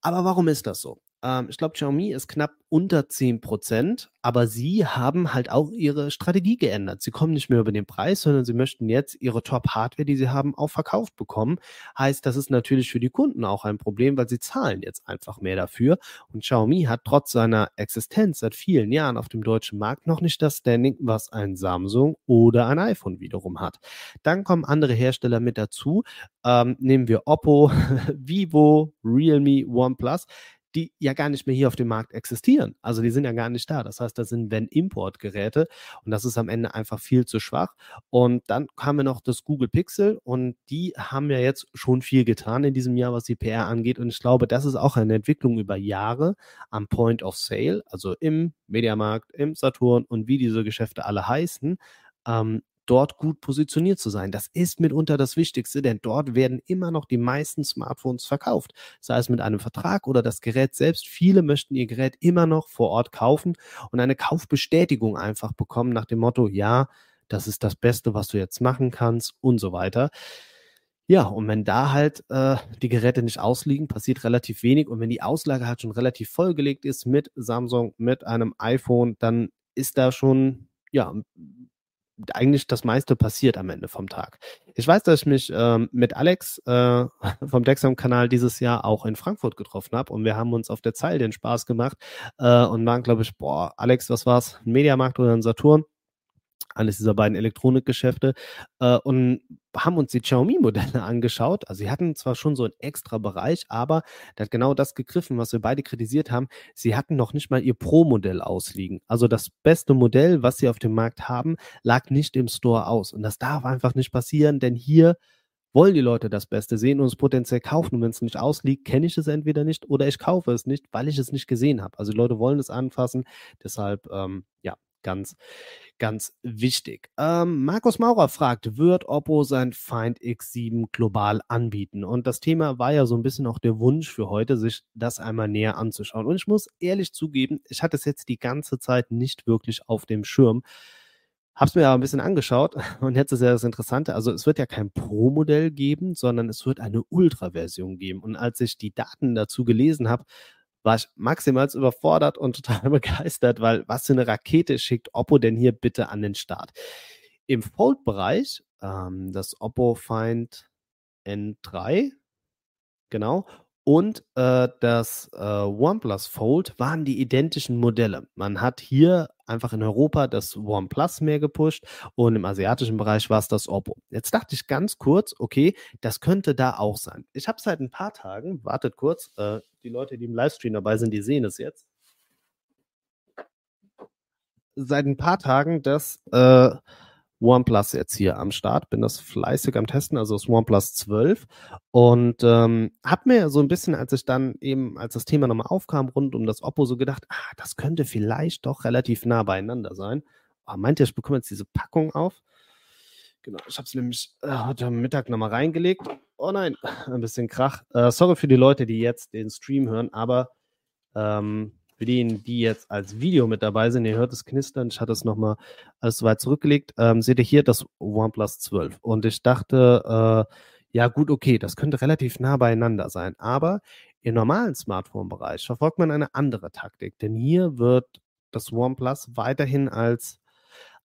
Aber warum ist das so? Ähm, ich glaube, Xiaomi ist knapp unter 10 Prozent, aber sie haben halt auch ihre Strategie geändert. Sie kommen nicht mehr über den Preis, sondern sie möchten jetzt ihre Top-Hardware, die sie haben, auch verkauft bekommen. Heißt, das ist natürlich für die Kunden auch ein Problem, weil sie zahlen jetzt einfach mehr dafür. Und Xiaomi hat trotz seiner Existenz seit vielen Jahren auf dem deutschen Markt noch nicht das Standing, was ein Samsung oder ein iPhone wiederum hat. Dann kommen andere Hersteller mit dazu. Ähm, nehmen wir Oppo, Vivo, Realme, OnePlus die ja gar nicht mehr hier auf dem Markt existieren. Also die sind ja gar nicht da. Das heißt, das sind wenn Importgeräte und das ist am Ende einfach viel zu schwach. Und dann haben wir noch das Google Pixel und die haben ja jetzt schon viel getan in diesem Jahr, was die PR angeht. Und ich glaube, das ist auch eine Entwicklung über Jahre am Point of Sale, also im Mediamarkt, im Saturn und wie diese Geschäfte alle heißen. Ähm, dort gut positioniert zu sein. Das ist mitunter das Wichtigste, denn dort werden immer noch die meisten Smartphones verkauft. Sei es mit einem Vertrag oder das Gerät selbst. Viele möchten ihr Gerät immer noch vor Ort kaufen und eine Kaufbestätigung einfach bekommen nach dem Motto, ja, das ist das Beste, was du jetzt machen kannst und so weiter. Ja, und wenn da halt äh, die Geräte nicht ausliegen, passiert relativ wenig. Und wenn die Auslage halt schon relativ vollgelegt ist mit Samsung, mit einem iPhone, dann ist da schon ja eigentlich das meiste passiert am Ende vom Tag. Ich weiß, dass ich mich ähm, mit Alex äh, vom Dexam-Kanal dieses Jahr auch in Frankfurt getroffen habe und wir haben uns auf der Zeil den Spaß gemacht äh, und waren, glaube ich, boah, Alex, was war's? Ein Mediamarkt oder ein Saturn? Eines dieser beiden Elektronikgeschäfte äh, und haben uns die Xiaomi-Modelle angeschaut. Also sie hatten zwar schon so einen extra Bereich, aber der hat genau das gegriffen, was wir beide kritisiert haben. Sie hatten noch nicht mal ihr Pro-Modell ausliegen. Also das beste Modell, was sie auf dem Markt haben, lag nicht im Store aus. Und das darf einfach nicht passieren, denn hier wollen die Leute das Beste sehen und es potenziell kaufen. Und wenn es nicht ausliegt, kenne ich es entweder nicht oder ich kaufe es nicht, weil ich es nicht gesehen habe. Also die Leute wollen es anfassen. Deshalb, ähm, ja, ganz, ganz wichtig. Ähm, Markus Maurer fragt, wird Oppo sein Find X7 global anbieten? Und das Thema war ja so ein bisschen auch der Wunsch für heute, sich das einmal näher anzuschauen. Und ich muss ehrlich zugeben, ich hatte es jetzt die ganze Zeit nicht wirklich auf dem Schirm. Hab's mir aber ein bisschen angeschaut und jetzt ist ja das Interessante. Also es wird ja kein Pro-Modell geben, sondern es wird eine Ultra-Version geben. Und als ich die Daten dazu gelesen habe, war ich maximal überfordert und total begeistert, weil was für eine Rakete schickt Oppo denn hier bitte an den Start? Im Fold-Bereich, ähm, das Oppo Find N3, genau, und äh, das äh, OnePlus Fold waren die identischen Modelle. Man hat hier einfach in Europa das OnePlus mehr gepusht und im asiatischen Bereich war es das Oppo. Jetzt dachte ich ganz kurz, okay, das könnte da auch sein. Ich habe seit ein paar Tagen, wartet kurz, äh, die Leute, die im Livestream dabei sind, die sehen es jetzt. Seit ein paar Tagen das äh, OnePlus jetzt hier am Start, bin das fleißig am Testen, also das OnePlus 12 und ähm, habe mir so ein bisschen, als ich dann eben, als das Thema nochmal aufkam, rund um das Oppo so gedacht, ah, das könnte vielleicht doch relativ nah beieinander sein. Oh, meint ihr, ich bekomme jetzt diese Packung auf? Genau, ich habe es nämlich äh, heute Mittag nochmal reingelegt. Oh nein, ein bisschen Krach. Äh, sorry für die Leute, die jetzt den Stream hören, aber ähm, für diejenigen, die jetzt als Video mit dabei sind, ihr hört es knistern, ich hatte es nochmal alles so weit zurückgelegt, ähm, seht ihr hier das OnePlus 12. Und ich dachte, äh, ja gut, okay, das könnte relativ nah beieinander sein. Aber im normalen Smartphone-Bereich verfolgt man eine andere Taktik, denn hier wird das OnePlus weiterhin als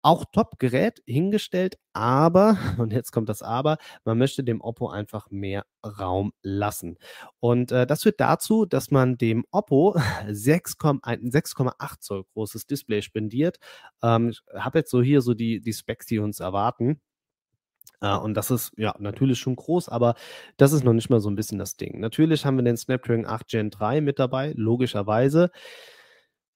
auch Top-Gerät hingestellt, aber, und jetzt kommt das Aber, man möchte dem Oppo einfach mehr Raum lassen. Und äh, das führt dazu, dass man dem Oppo 6,8 Zoll großes Display spendiert. Ähm, ich habe jetzt so hier so die, die Specs, die uns erwarten. Uh, und das ist ja natürlich schon groß, aber das ist noch nicht mal so ein bisschen das Ding. Natürlich haben wir den Snapdragon 8 Gen 3 mit dabei, logischerweise.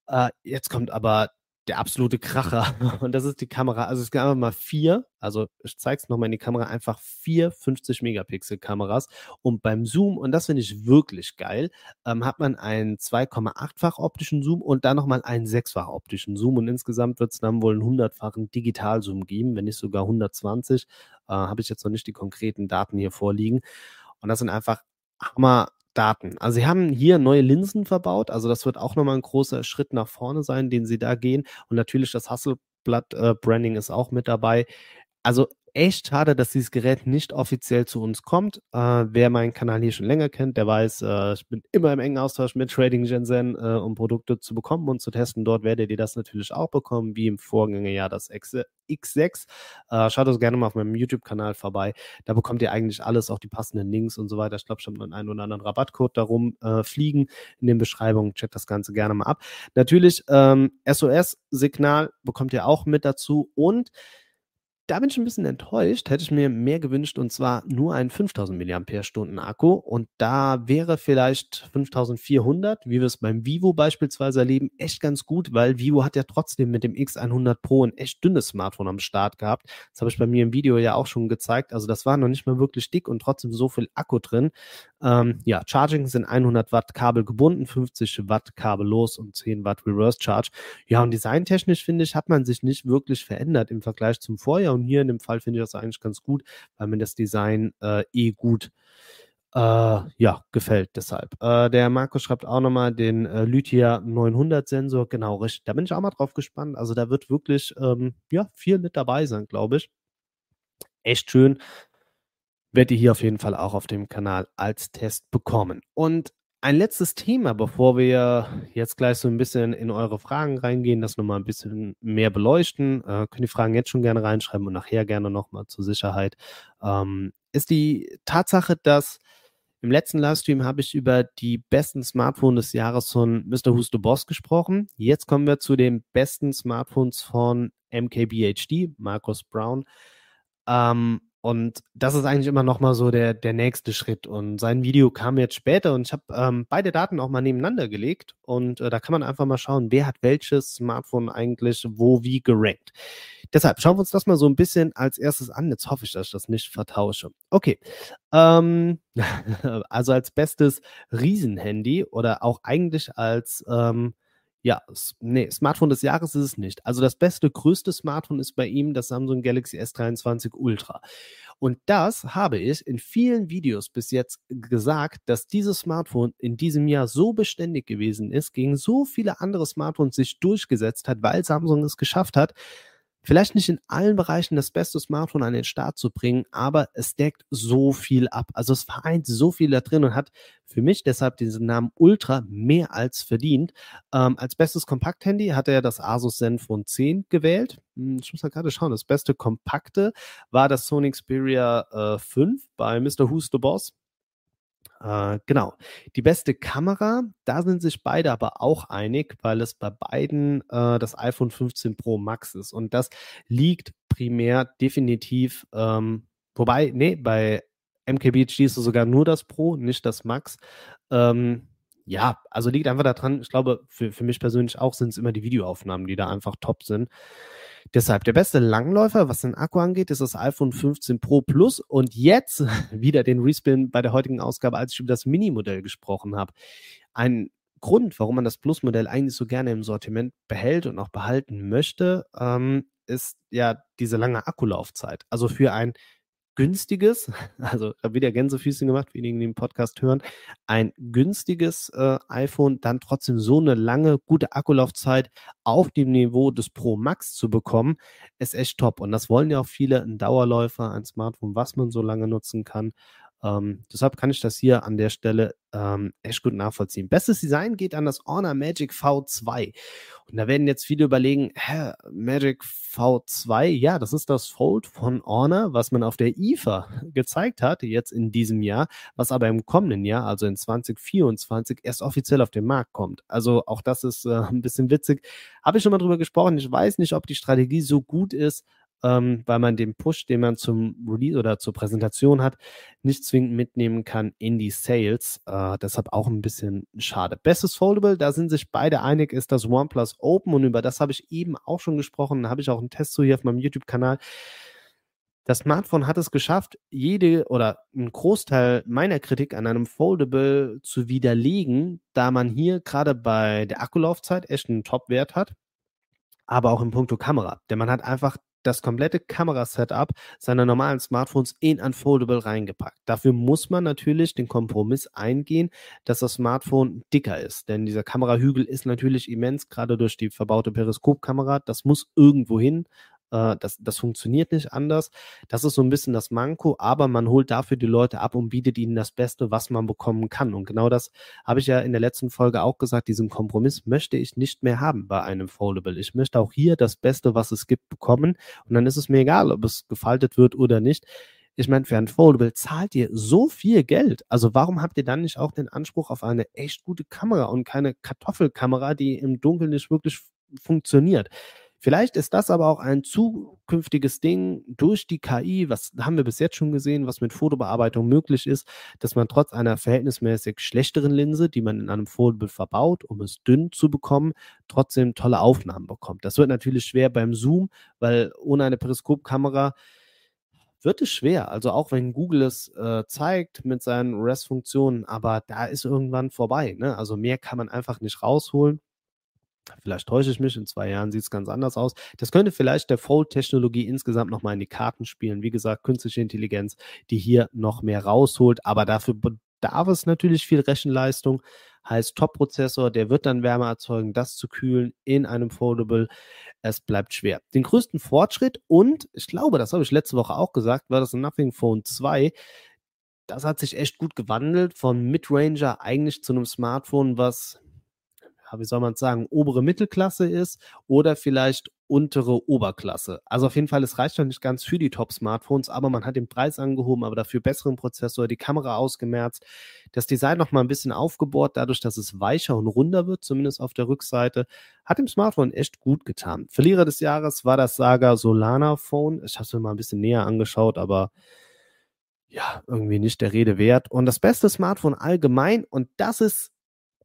Uh, jetzt kommt aber der absolute Kracher. Und das ist die Kamera. Also es einfach mal vier, also ich zeige es nochmal in die Kamera, einfach vier 50 Megapixel Kameras. Und beim Zoom, und das finde ich wirklich geil, ähm, hat man einen 2,8-fach optischen Zoom und dann nochmal einen 6-fach optischen Zoom. Und insgesamt wird es dann wohl einen 100-fachen Digital-Zoom geben, wenn nicht sogar 120. Äh, Habe ich jetzt noch nicht die konkreten Daten hier vorliegen. Und das sind einfach Hammer Daten. Also sie haben hier neue Linsen verbaut, also das wird auch nochmal ein großer Schritt nach vorne sein, den sie da gehen. Und natürlich das Hasselblatt-Branding äh, ist auch mit dabei. Also echt schade, dass dieses Gerät nicht offiziell zu uns kommt. Äh, wer meinen Kanal hier schon länger kennt, der weiß, äh, ich bin immer im engen Austausch mit Trading Shenzhen, äh, um Produkte zu bekommen und zu testen. Dort werdet ihr das natürlich auch bekommen, wie im Vorgängerjahr das X6. Äh, schaut uns gerne mal auf meinem YouTube-Kanal vorbei. Da bekommt ihr eigentlich alles, auch die passenden Links und so weiter. Ich glaube, ich habe noch einen oder anderen Rabattcode darum äh, fliegen in den Beschreibungen. Checkt das Ganze gerne mal ab. Natürlich, ähm, SOS-Signal bekommt ihr auch mit dazu und da bin ich ein bisschen enttäuscht. Hätte ich mir mehr gewünscht und zwar nur einen 5000 mAh Akku und da wäre vielleicht 5400, wie wir es beim Vivo beispielsweise erleben, echt ganz gut, weil Vivo hat ja trotzdem mit dem X100 Pro ein echt dünnes Smartphone am Start gehabt. Das habe ich bei mir im Video ja auch schon gezeigt. Also das war noch nicht mal wirklich dick und trotzdem so viel Akku drin. Ähm, ja, Charging sind 100 Watt Kabel gebunden, 50 Watt kabellos und 10 Watt Reverse Charge. Ja, und designtechnisch finde ich, hat man sich nicht wirklich verändert im Vergleich zum Vorjahr. Und hier in dem Fall finde ich das eigentlich ganz gut, weil mir das Design äh, eh gut äh, ja, gefällt deshalb. Äh, der Markus schreibt auch nochmal den äh, Lythia 900 Sensor, genau richtig. Da bin ich auch mal drauf gespannt. Also da wird wirklich ähm, ja, viel mit dabei sein, glaube ich. Echt schön werdet ihr hier auf jeden Fall auch auf dem Kanal als Test bekommen. Und ein letztes Thema, bevor wir jetzt gleich so ein bisschen in eure Fragen reingehen, das nochmal ein bisschen mehr beleuchten, äh, könnt die Fragen jetzt schon gerne reinschreiben und nachher gerne nochmal zur Sicherheit, ähm, ist die Tatsache, dass im letzten Livestream habe ich über die besten Smartphones des Jahres von Mr. Who's the Boss gesprochen. Jetzt kommen wir zu den besten Smartphones von MKBHD, Markus Brown. Ähm, und das ist eigentlich immer noch mal so der, der nächste Schritt. Und sein Video kam jetzt später und ich habe ähm, beide Daten auch mal nebeneinander gelegt. Und äh, da kann man einfach mal schauen, wer hat welches Smartphone eigentlich wo wie gerankt. Deshalb schauen wir uns das mal so ein bisschen als erstes an. Jetzt hoffe ich, dass ich das nicht vertausche. Okay. Ähm, also als bestes Riesenhandy oder auch eigentlich als ähm, ja, nee, Smartphone des Jahres ist es nicht. Also das beste, größte Smartphone ist bei ihm das Samsung Galaxy S23 Ultra. Und das habe ich in vielen Videos bis jetzt gesagt, dass dieses Smartphone in diesem Jahr so beständig gewesen ist, gegen so viele andere Smartphones sich durchgesetzt hat, weil Samsung es geschafft hat, vielleicht nicht in allen Bereichen das beste Smartphone an den Start zu bringen, aber es deckt so viel ab. Also es vereint so viel da drin und hat für mich deshalb diesen Namen Ultra mehr als verdient. Ähm, als bestes Kompakthandy hat er das Asus Zenfone 10 gewählt. Hm, ich muss mal gerade schauen, das beste Kompakte war das Sony Xperia äh, 5 bei Mr. Who's the Boss. Äh, genau. Die beste Kamera, da sind sich beide aber auch einig, weil es bei beiden äh, das iPhone 15 Pro Max ist. Und das liegt primär definitiv, ähm, wobei, nee, bei MKBHD ist sogar nur das Pro, nicht das Max. Ähm, ja, also liegt einfach daran, ich glaube, für, für mich persönlich auch sind es immer die Videoaufnahmen, die da einfach top sind. Deshalb der beste Langläufer, was den Akku angeht, ist das iPhone 15 Pro Plus. Und jetzt wieder den Respin bei der heutigen Ausgabe, als ich über das Mini-Modell gesprochen habe. Ein Grund, warum man das Plus-Modell eigentlich so gerne im Sortiment behält und auch behalten möchte, ähm, ist ja diese lange Akkulaufzeit. Also für ein günstiges, also da wieder Gänsefüßchen gemacht, für diejenigen, die den Podcast hören, ein günstiges äh, iPhone dann trotzdem so eine lange, gute Akkulaufzeit auf dem Niveau des Pro Max zu bekommen, ist echt top. Und das wollen ja auch viele, ein Dauerläufer, ein Smartphone, was man so lange nutzen kann. Ähm, deshalb kann ich das hier an der Stelle ähm, echt gut nachvollziehen. Bestes Design geht an das Honor Magic V2. Und da werden jetzt viele überlegen, hä, Magic V2, ja, das ist das Fold von Honor, was man auf der IFA gezeigt hat, jetzt in diesem Jahr, was aber im kommenden Jahr, also in 2024, erst offiziell auf den Markt kommt. Also auch das ist äh, ein bisschen witzig. Habe ich schon mal drüber gesprochen. Ich weiß nicht, ob die Strategie so gut ist, ähm, weil man den Push, den man zum Release oder zur Präsentation hat, nicht zwingend mitnehmen kann in die Sales. Äh, deshalb auch ein bisschen schade. Bestes Foldable, da sind sich beide einig, ist das OnePlus Open und über das habe ich eben auch schon gesprochen. Da habe ich auch einen Test zu hier auf meinem YouTube-Kanal. Das Smartphone hat es geschafft, jede oder einen Großteil meiner Kritik an einem Foldable zu widerlegen, da man hier gerade bei der Akkulaufzeit echt einen Top-Wert hat, aber auch im Punkto Kamera. Denn man hat einfach das komplette Kamerasetup seiner normalen Smartphones in Unfoldable reingepackt. Dafür muss man natürlich den Kompromiss eingehen, dass das Smartphone dicker ist. Denn dieser Kamerahügel ist natürlich immens, gerade durch die verbaute Periskopkamera. Das muss irgendwo hin. Äh, das, das funktioniert nicht anders. Das ist so ein bisschen das Manko, aber man holt dafür die Leute ab und bietet ihnen das Beste, was man bekommen kann. Und genau das habe ich ja in der letzten Folge auch gesagt. Diesen Kompromiss möchte ich nicht mehr haben bei einem Foldable. Ich möchte auch hier das Beste, was es gibt, bekommen. Und dann ist es mir egal, ob es gefaltet wird oder nicht. Ich meine, für ein Foldable zahlt ihr so viel Geld. Also warum habt ihr dann nicht auch den Anspruch auf eine echt gute Kamera und keine Kartoffelkamera, die im Dunkeln nicht wirklich funktioniert? Vielleicht ist das aber auch ein zukünftiges Ding durch die KI, was haben wir bis jetzt schon gesehen, was mit Fotobearbeitung möglich ist, dass man trotz einer verhältnismäßig schlechteren Linse, die man in einem Fotobild verbaut, um es dünn zu bekommen, trotzdem tolle Aufnahmen bekommt. Das wird natürlich schwer beim Zoom, weil ohne eine Periskopkamera wird es schwer. Also auch wenn Google es äh, zeigt mit seinen REST-Funktionen, aber da ist irgendwann vorbei. Ne? Also mehr kann man einfach nicht rausholen. Vielleicht täusche ich mich, in zwei Jahren sieht es ganz anders aus. Das könnte vielleicht der Fold-Technologie insgesamt nochmal in die Karten spielen. Wie gesagt, künstliche Intelligenz, die hier noch mehr rausholt, aber dafür bedarf es natürlich viel Rechenleistung. Heißt Top-Prozessor, der wird dann Wärme erzeugen, das zu kühlen in einem Foldable. Es bleibt schwer. Den größten Fortschritt und ich glaube, das habe ich letzte Woche auch gesagt, war das Nothing Phone 2 das hat sich echt gut gewandelt von Midranger eigentlich zu einem Smartphone, was wie soll man sagen, obere Mittelklasse ist oder vielleicht untere Oberklasse. Also auf jeden Fall, es reicht noch nicht ganz für die Top-Smartphones, aber man hat den Preis angehoben, aber dafür besseren Prozessor, die Kamera ausgemerzt, das Design noch mal ein bisschen aufgebohrt, dadurch, dass es weicher und runder wird, zumindest auf der Rückseite, hat dem Smartphone echt gut getan. Verlierer des Jahres war das Saga Solana Phone. Ich habe es mir mal ein bisschen näher angeschaut, aber ja, irgendwie nicht der Rede wert. Und das beste Smartphone allgemein, und das ist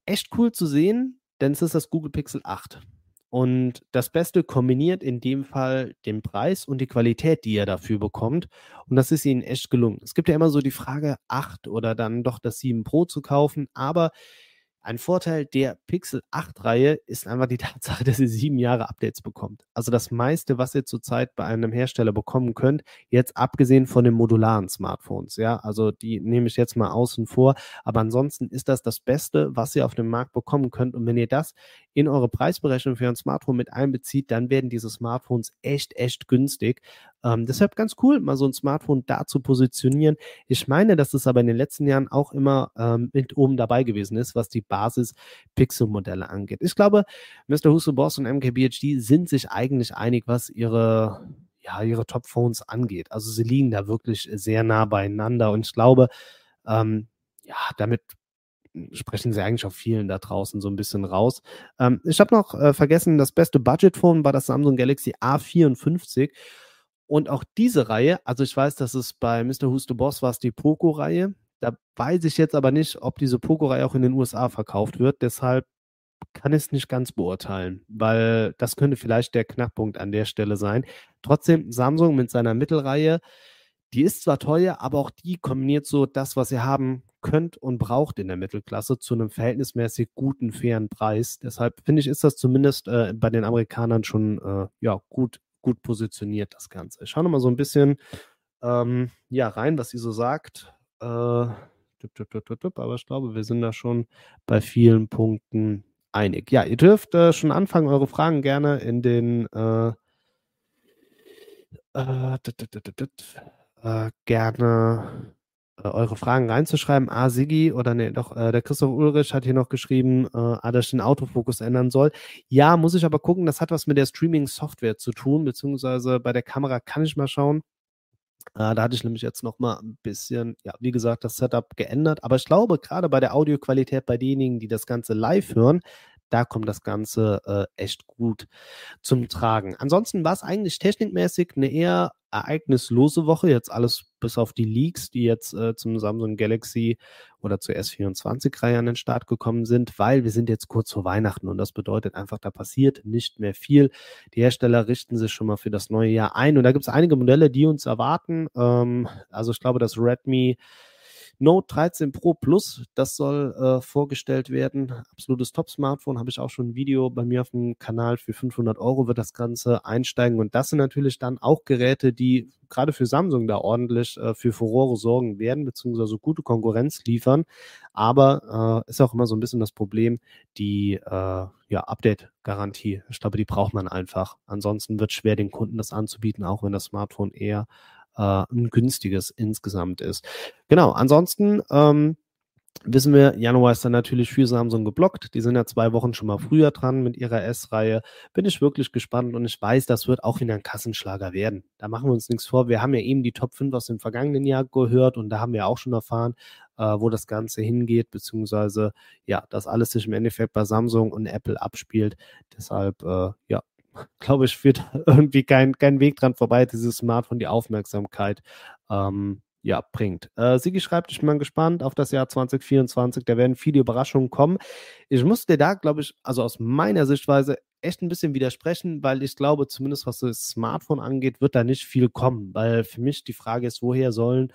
echt cool zu sehen, denn es ist das Google Pixel 8. Und das Beste kombiniert in dem Fall den Preis und die Qualität, die ihr dafür bekommt. Und das ist ihnen echt gelungen. Es gibt ja immer so die Frage, 8 oder dann doch das 7 Pro zu kaufen. Aber ein Vorteil der Pixel 8-Reihe ist einfach die Tatsache, dass ihr sieben Jahre Updates bekommt. Also das meiste, was ihr zurzeit bei einem Hersteller bekommen könnt, jetzt abgesehen von den modularen Smartphones. Ja, also die nehme ich jetzt mal außen vor. Aber ansonsten ist das das Beste, was ihr auf dem Markt bekommen könnt. Und wenn ihr das in eure Preisberechnung für ein Smartphone mit einbezieht, dann werden diese Smartphones echt, echt günstig. Ähm, deshalb ganz cool, mal so ein Smartphone da zu positionieren. Ich meine, dass es aber in den letzten Jahren auch immer ähm, mit oben dabei gewesen ist, was die Basis-Pixel-Modelle angeht. Ich glaube, Mr. Huso Boss und MKBHD sind sich eigentlich einig, was ihre ja, ihre Top-Phones angeht. Also sie liegen da wirklich sehr nah beieinander und ich glaube, ähm, ja, damit sprechen sie eigentlich auf vielen da draußen so ein bisschen raus. Ähm, ich habe noch äh, vergessen, das beste Budgetphone war das Samsung Galaxy A54. Und auch diese Reihe, also ich weiß, dass es bei Mr. Who's the Boss war es die Poco-Reihe. Da weiß ich jetzt aber nicht, ob diese Poco-Reihe auch in den USA verkauft wird. Deshalb kann ich es nicht ganz beurteilen, weil das könnte vielleicht der Knackpunkt an der Stelle sein. Trotzdem, Samsung mit seiner Mittelreihe, die ist zwar teuer, aber auch die kombiniert so das, was ihr haben könnt und braucht in der Mittelklasse zu einem verhältnismäßig guten, fairen Preis. Deshalb finde ich, ist das zumindest äh, bei den Amerikanern schon äh, ja, gut, gut positioniert, das Ganze. Ich schaue nochmal so ein bisschen ähm, ja, rein, was sie so sagt. Äh, aber ich glaube, wir sind da schon bei vielen Punkten einig. Ja, ihr dürft äh, schon anfangen, eure Fragen gerne in den äh, äh, äh gerne eure Fragen reinzuschreiben. Ah, Sigi oder nee, doch, äh, der Christoph Ulrich hat hier noch geschrieben, äh, ah, dass ich den Autofokus ändern soll. Ja, muss ich aber gucken, das hat was mit der Streaming-Software zu tun, beziehungsweise bei der Kamera kann ich mal schauen. Äh, da hatte ich nämlich jetzt noch mal ein bisschen, ja, wie gesagt, das Setup geändert. Aber ich glaube, gerade bei der Audioqualität bei denjenigen, die das Ganze live hören, da kommt das Ganze äh, echt gut zum Tragen. Ansonsten war es eigentlich technikmäßig eine eher ereignislose Woche. Jetzt alles bis auf die Leaks, die jetzt äh, zum Samsung Galaxy oder zur S24-Reihe an den Start gekommen sind, weil wir sind jetzt kurz vor Weihnachten und das bedeutet einfach, da passiert nicht mehr viel. Die Hersteller richten sich schon mal für das neue Jahr ein und da gibt es einige Modelle, die uns erwarten. Ähm, also ich glaube, das Redmi Note 13 Pro Plus, das soll äh, vorgestellt werden. Absolutes Top-Smartphone, habe ich auch schon ein Video bei mir auf dem Kanal. Für 500 Euro wird das Ganze einsteigen. Und das sind natürlich dann auch Geräte, die gerade für Samsung da ordentlich äh, für Furore sorgen werden, beziehungsweise gute Konkurrenz liefern. Aber äh, ist auch immer so ein bisschen das Problem, die äh, ja, Update-Garantie. Ich glaube, die braucht man einfach. Ansonsten wird es schwer, den Kunden das anzubieten, auch wenn das Smartphone eher äh, ein günstiges insgesamt ist. Genau, ansonsten ähm, wissen wir, Januar ist dann natürlich für Samsung geblockt. Die sind ja zwei Wochen schon mal früher dran mit ihrer S-Reihe. Bin ich wirklich gespannt und ich weiß, das wird auch wieder ein Kassenschlager werden. Da machen wir uns nichts vor. Wir haben ja eben die Top 5 aus dem vergangenen Jahr gehört und da haben wir auch schon erfahren, äh, wo das Ganze hingeht, beziehungsweise ja, dass alles sich im Endeffekt bei Samsung und Apple abspielt. Deshalb, äh, ja, glaube ich, führt irgendwie kein, kein Weg dran vorbei, dieses Smartphone die Aufmerksamkeit ähm, ja, bringt. Äh, Sigi schreibt, ich bin gespannt auf das Jahr 2024. Da werden viele Überraschungen kommen. Ich muss dir da, glaube ich, also aus meiner Sichtweise echt ein bisschen widersprechen, weil ich glaube, zumindest was das Smartphone angeht, wird da nicht viel kommen. Weil für mich die Frage ist, woher sollen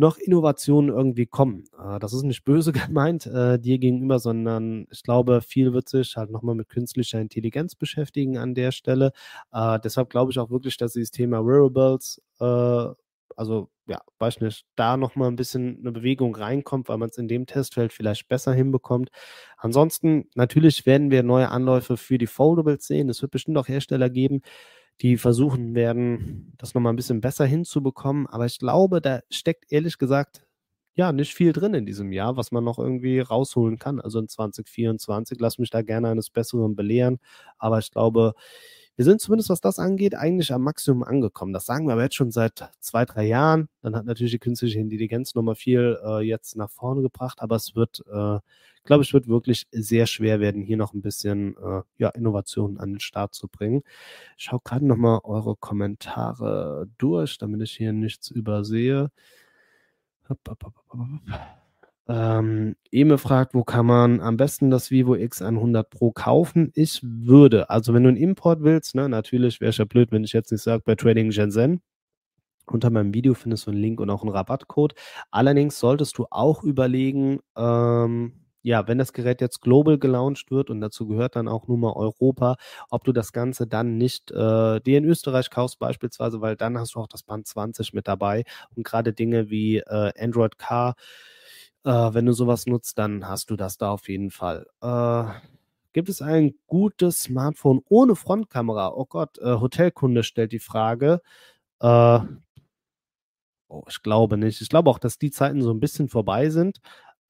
noch Innovationen irgendwie kommen. Äh, das ist nicht böse gemeint äh, dir gegenüber, sondern ich glaube, viel wird sich halt nochmal mit künstlicher Intelligenz beschäftigen an der Stelle. Äh, deshalb glaube ich auch wirklich, dass dieses Thema Wearables, äh, also ja, weiß nicht, da nochmal ein bisschen eine Bewegung reinkommt, weil man es in dem Testfeld vielleicht besser hinbekommt. Ansonsten, natürlich werden wir neue Anläufe für die Foldables sehen. Es wird bestimmt auch Hersteller geben, die versuchen werden, das nochmal ein bisschen besser hinzubekommen. Aber ich glaube, da steckt ehrlich gesagt ja nicht viel drin in diesem Jahr, was man noch irgendwie rausholen kann. Also in 2024, lass mich da gerne eines Besseren belehren. Aber ich glaube, wir sind zumindest, was das angeht, eigentlich am Maximum angekommen. Das sagen wir aber jetzt schon seit zwei, drei Jahren. Dann hat natürlich die künstliche Intelligenz nochmal viel äh, jetzt nach vorne gebracht, aber es wird, äh, glaube ich, wird wirklich sehr schwer werden, hier noch ein bisschen äh, ja, Innovationen an den Start zu bringen. Ich schaue gerade nochmal eure Kommentare durch, damit ich hier nichts übersehe. Hopp, hopp, hopp, ähm, Eme fragt, wo kann man am besten das Vivo X100 Pro kaufen? Ich würde, also wenn du einen Import willst, ne, natürlich wäre es ja blöd, wenn ich jetzt nicht sage, bei Trading Shenzhen. Unter meinem Video findest du einen Link und auch einen Rabattcode. Allerdings solltest du auch überlegen, ähm, ja, wenn das Gerät jetzt global gelauncht wird und dazu gehört dann auch nur mal Europa, ob du das Ganze dann nicht äh, dir in Österreich kaufst beispielsweise, weil dann hast du auch das Band 20 mit dabei und gerade Dinge wie äh, Android Car äh, wenn du sowas nutzt, dann hast du das da auf jeden Fall. Äh, gibt es ein gutes Smartphone ohne Frontkamera? Oh Gott, äh, Hotelkunde stellt die Frage. Äh, oh, ich glaube nicht. Ich glaube auch, dass die Zeiten so ein bisschen vorbei sind.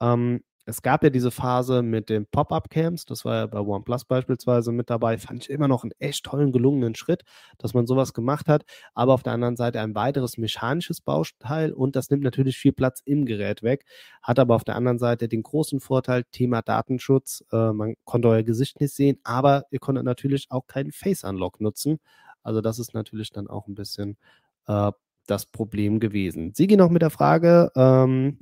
Ähm, es gab ja diese Phase mit den Pop-Up-Cams, das war ja bei OnePlus beispielsweise mit dabei, fand ich immer noch einen echt tollen, gelungenen Schritt, dass man sowas gemacht hat, aber auf der anderen Seite ein weiteres mechanisches Bauteil und das nimmt natürlich viel Platz im Gerät weg, hat aber auf der anderen Seite den großen Vorteil, Thema Datenschutz, äh, man konnte euer Gesicht nicht sehen, aber ihr konntet natürlich auch keinen Face-Unlock nutzen, also das ist natürlich dann auch ein bisschen äh, das Problem gewesen. Sie gehen noch mit der Frage, ähm,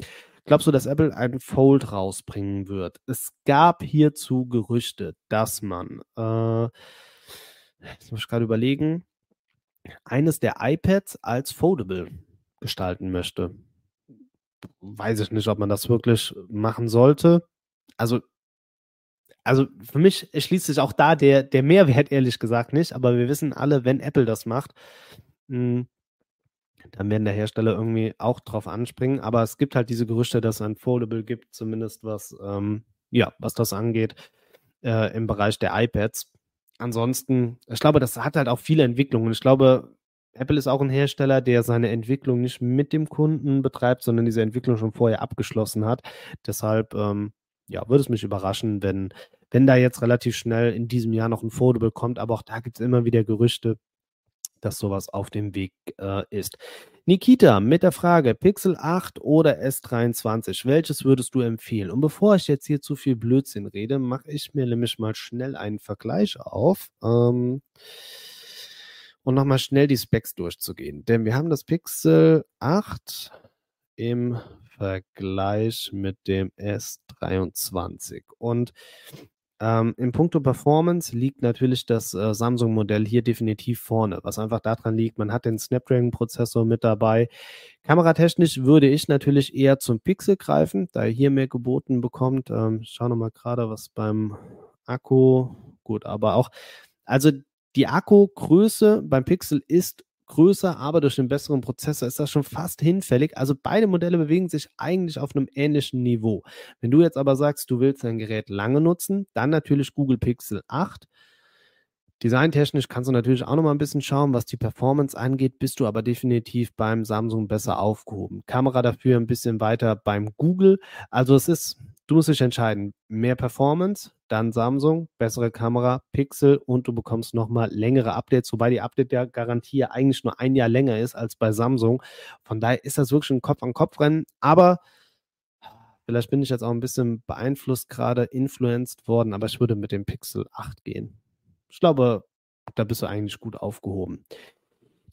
glaubst du, dass Apple einen Fold rausbringen wird? Es gab hierzu Gerüchte, dass man, äh, jetzt muss ich gerade überlegen, eines der iPads als Foldable gestalten möchte. Weiß ich nicht, ob man das wirklich machen sollte. Also, also für mich schließt sich auch da der, der Mehrwert ehrlich gesagt nicht, aber wir wissen alle, wenn Apple das macht, mh, hm, dann werden der Hersteller irgendwie auch drauf anspringen. Aber es gibt halt diese Gerüchte, dass es ein Foldable gibt, zumindest was, ähm, ja, was das angeht, äh, im Bereich der iPads. Ansonsten, ich glaube, das hat halt auch viele Entwicklungen. Ich glaube, Apple ist auch ein Hersteller, der seine Entwicklung nicht mit dem Kunden betreibt, sondern diese Entwicklung schon vorher abgeschlossen hat. Deshalb, ähm, ja, würde es mich überraschen, wenn, wenn da jetzt relativ schnell in diesem Jahr noch ein Foldable kommt. Aber auch da gibt es immer wieder Gerüchte, dass sowas auf dem Weg äh, ist. Nikita mit der Frage Pixel 8 oder S23, welches würdest du empfehlen? Und bevor ich jetzt hier zu viel Blödsinn rede, mache ich mir nämlich mal schnell einen Vergleich auf. Ähm, und nochmal schnell die Specs durchzugehen. Denn wir haben das Pixel 8 im Vergleich mit dem S23. Und ähm, in puncto Performance liegt natürlich das äh, Samsung-Modell hier definitiv vorne, was einfach daran liegt, man hat den Snapdragon-Prozessor mit dabei. Kameratechnisch würde ich natürlich eher zum Pixel greifen, da er hier mehr geboten bekommt. Ähm, ich schaue nochmal gerade, was beim Akku, gut, aber auch, also die Akkugröße beim Pixel ist größer, aber durch den besseren Prozessor ist das schon fast hinfällig. Also beide Modelle bewegen sich eigentlich auf einem ähnlichen Niveau. Wenn du jetzt aber sagst, du willst dein Gerät lange nutzen, dann natürlich Google Pixel 8. Designtechnisch kannst du natürlich auch noch mal ein bisschen schauen, was die Performance angeht, bist du aber definitiv beim Samsung besser aufgehoben. Kamera dafür ein bisschen weiter beim Google. Also es ist Du musst dich entscheiden. Mehr Performance, dann Samsung, bessere Kamera, Pixel und du bekommst nochmal längere Updates, wobei die Update-Garantie eigentlich nur ein Jahr länger ist als bei Samsung. Von daher ist das wirklich ein Kopf-an-Kopf-Rennen. Aber vielleicht bin ich jetzt auch ein bisschen beeinflusst gerade, influenced worden, aber ich würde mit dem Pixel 8 gehen. Ich glaube, da bist du eigentlich gut aufgehoben.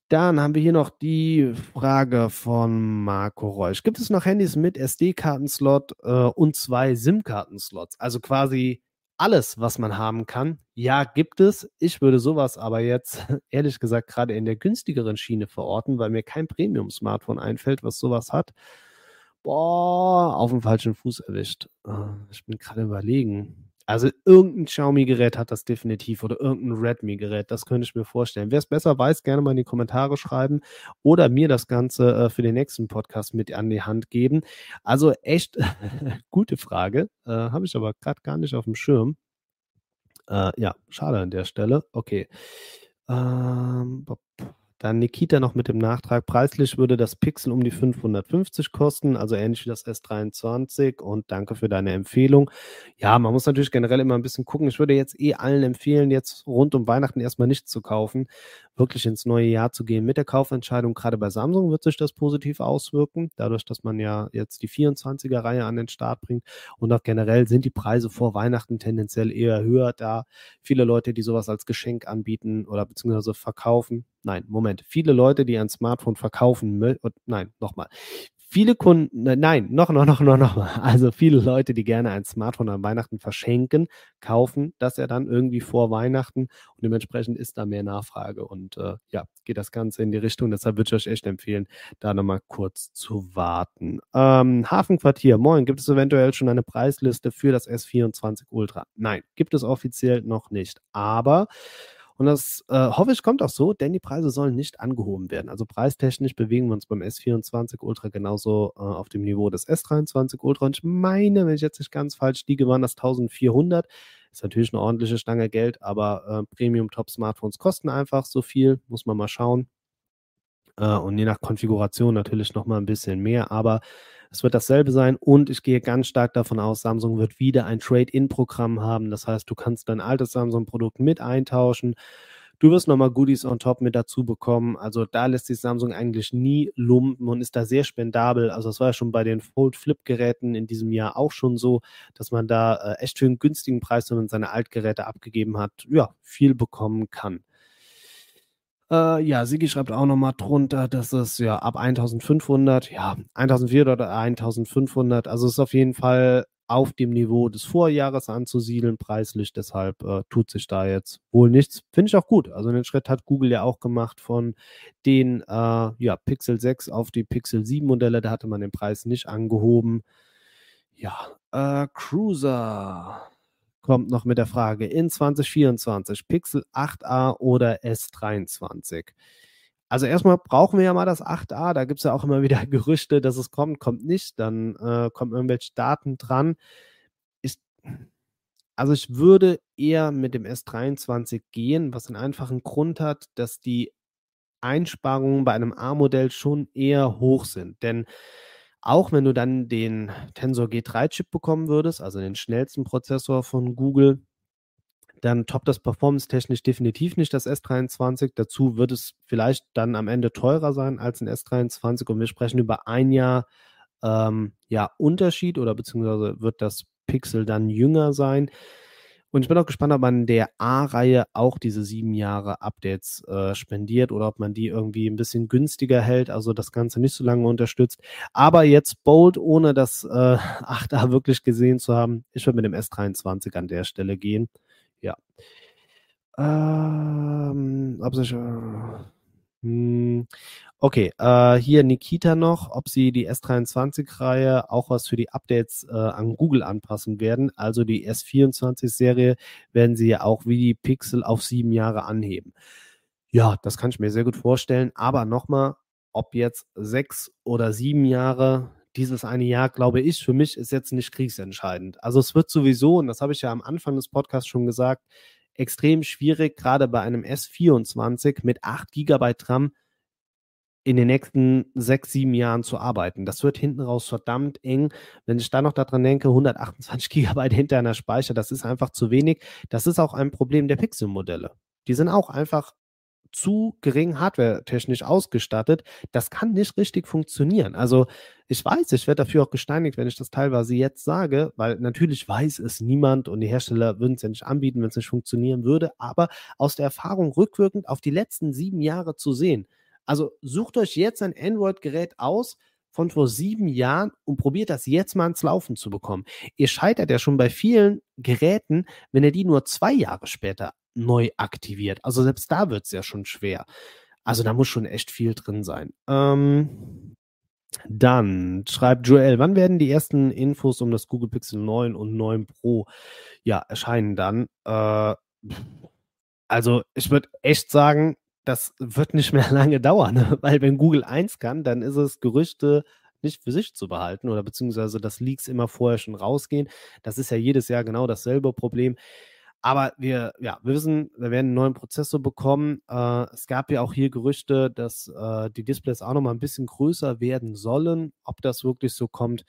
Dann haben wir hier noch die Frage von Marco Reusch. Gibt es noch Handys mit SD-Kartenslot äh, und zwei SIM-Kartenslots? Also quasi alles, was man haben kann. Ja, gibt es. Ich würde sowas aber jetzt ehrlich gesagt gerade in der günstigeren Schiene verorten, weil mir kein Premium-Smartphone einfällt, was sowas hat. Boah, auf dem falschen Fuß erwischt. Äh, ich bin gerade überlegen. Also irgendein Xiaomi-Gerät hat das definitiv oder irgendein Redmi-Gerät, das könnte ich mir vorstellen. Wer es besser weiß, gerne mal in die Kommentare schreiben oder mir das Ganze äh, für den nächsten Podcast mit an die Hand geben. Also echt gute Frage, äh, habe ich aber gerade gar nicht auf dem Schirm. Äh, ja, schade an der Stelle. Okay. Ähm, dann Nikita noch mit dem Nachtrag. Preislich würde das Pixel um die 550 kosten, also ähnlich wie das S23. Und danke für deine Empfehlung. Ja, man muss natürlich generell immer ein bisschen gucken. Ich würde jetzt eh allen empfehlen, jetzt rund um Weihnachten erstmal nichts zu kaufen, wirklich ins neue Jahr zu gehen mit der Kaufentscheidung. Gerade bei Samsung wird sich das positiv auswirken, dadurch, dass man ja jetzt die 24er-Reihe an den Start bringt. Und auch generell sind die Preise vor Weihnachten tendenziell eher höher, da viele Leute, die sowas als Geschenk anbieten oder beziehungsweise verkaufen, nein, Moment, viele Leute, die ein Smartphone verkaufen, nein, nochmal, viele Kunden, ne, nein, noch, noch, noch, noch, noch. Also viele Leute, die gerne ein Smartphone an Weihnachten verschenken, kaufen das ja dann irgendwie vor Weihnachten und dementsprechend ist da mehr Nachfrage und äh, ja, geht das Ganze in die Richtung. Deshalb würde ich euch echt empfehlen, da nochmal kurz zu warten. Ähm, Hafenquartier, moin, gibt es eventuell schon eine Preisliste für das S24 Ultra? Nein, gibt es offiziell noch nicht, aber und das äh, hoffe ich kommt auch so, denn die Preise sollen nicht angehoben werden. Also preistechnisch bewegen wir uns beim S24 Ultra genauso äh, auf dem Niveau des S23 Ultra. Und ich meine, wenn ich jetzt nicht ganz falsch liege, waren das 1400. Ist natürlich eine ordentliche Stange Geld, aber äh, Premium-Top-Smartphones kosten einfach so viel, muss man mal schauen. Äh, und je nach Konfiguration natürlich nochmal ein bisschen mehr, aber Es wird dasselbe sein und ich gehe ganz stark davon aus, Samsung wird wieder ein Trade-in-Programm haben. Das heißt, du kannst dein altes Samsung-Produkt mit eintauschen Du wirst nochmal Goodies on top mit dazu bekommen. Also da lässt sich Samsung eigentlich nie lumpen und ist da sehr spendabel. Also das war ja schon bei den Fold Flip Geräten in diesem Jahr auch schon so, dass man da äh, echt für einen günstigen Preis, wenn man seine Altgeräte abgegeben hat, ja, viel bekommen kann. Äh, ja, Sigi schreibt auch nochmal drunter, dass es ja ab 1500, ja, 1400 oder 1500, also es ist auf jeden Fall auf dem Niveau des Vorjahres anzusiedeln, preislich. Deshalb äh, tut sich da jetzt wohl nichts. Finde ich auch gut. Also den Schritt hat Google ja auch gemacht von den äh, ja, Pixel 6 auf die Pixel 7 Modelle. Da hatte man den Preis nicht angehoben. Ja, äh, Cruiser kommt noch mit der Frage in 2024 Pixel 8a oder S23. Also erstmal brauchen wir ja mal das 8a. Da gibt es ja auch immer wieder Gerüchte, dass es kommt, kommt nicht. Dann äh, kommen irgendwelche Daten dran. Ich, also ich würde eher mit dem S23 gehen, was einen einfachen Grund hat, dass die Einsparungen bei einem A-Modell schon eher hoch sind. Denn auch wenn du dann den Tensor G3-Chip bekommen würdest, also den schnellsten Prozessor von Google, dann toppt das performance-technisch definitiv nicht das S23. Dazu wird es vielleicht dann am Ende teurer sein als ein S23 und wir sprechen über ein Jahr ähm, ja, Unterschied oder beziehungsweise wird das Pixel dann jünger sein. Und ich bin auch gespannt, ob man der A-Reihe auch diese sieben Jahre Updates äh, spendiert oder ob man die irgendwie ein bisschen günstiger hält, also das Ganze nicht so lange unterstützt. Aber jetzt bold, ohne das äh, 8a wirklich gesehen zu haben, ich würde mit dem S23 an der Stelle gehen. Ja. Ähm, ob sich, äh, hm, okay, äh, hier Nikita noch, ob sie die S23-Reihe auch was für die Updates äh, an Google anpassen werden. Also die S24-Serie werden sie ja auch wie die Pixel auf sieben Jahre anheben. Ja, das kann ich mir sehr gut vorstellen. Aber nochmal, ob jetzt sechs oder sieben Jahre, dieses eine Jahr, glaube ich, für mich ist jetzt nicht kriegsentscheidend. Also es wird sowieso, und das habe ich ja am Anfang des Podcasts schon gesagt, extrem schwierig, gerade bei einem S24 mit 8 GB RAM in den nächsten sechs, sieben Jahren zu arbeiten. Das wird hinten raus verdammt eng. Wenn ich da noch daran denke, 128 GB hinter Speicher, das ist einfach zu wenig. Das ist auch ein Problem der Pixel-Modelle. Die sind auch einfach zu gering hardware-technisch ausgestattet. Das kann nicht richtig funktionieren. Also ich weiß, ich werde dafür auch gesteinigt, wenn ich das teilweise jetzt sage, weil natürlich weiß es niemand und die Hersteller würden es ja nicht anbieten, wenn es nicht funktionieren würde. Aber aus der Erfahrung rückwirkend auf die letzten sieben Jahre zu sehen. Also sucht euch jetzt ein Android-Gerät aus, von vor sieben Jahren und probiert das jetzt mal ins Laufen zu bekommen. Ihr scheitert ja schon bei vielen Geräten, wenn ihr die nur zwei Jahre später neu aktiviert. Also selbst da wird es ja schon schwer. Also da muss schon echt viel drin sein. Ähm, dann schreibt Joel, wann werden die ersten Infos um das Google Pixel 9 und 9 Pro ja erscheinen dann? Äh, also ich würde echt sagen, das wird nicht mehr lange dauern, ne? weil wenn Google 1 kann, dann ist es Gerüchte nicht für sich zu behalten oder beziehungsweise dass Leaks immer vorher schon rausgehen. Das ist ja jedes Jahr genau dasselbe Problem. Aber wir, ja, wir wissen, wir werden einen neuen Prozessor bekommen. Äh, es gab ja auch hier Gerüchte, dass äh, die Displays auch nochmal ein bisschen größer werden sollen. Ob das wirklich so kommt,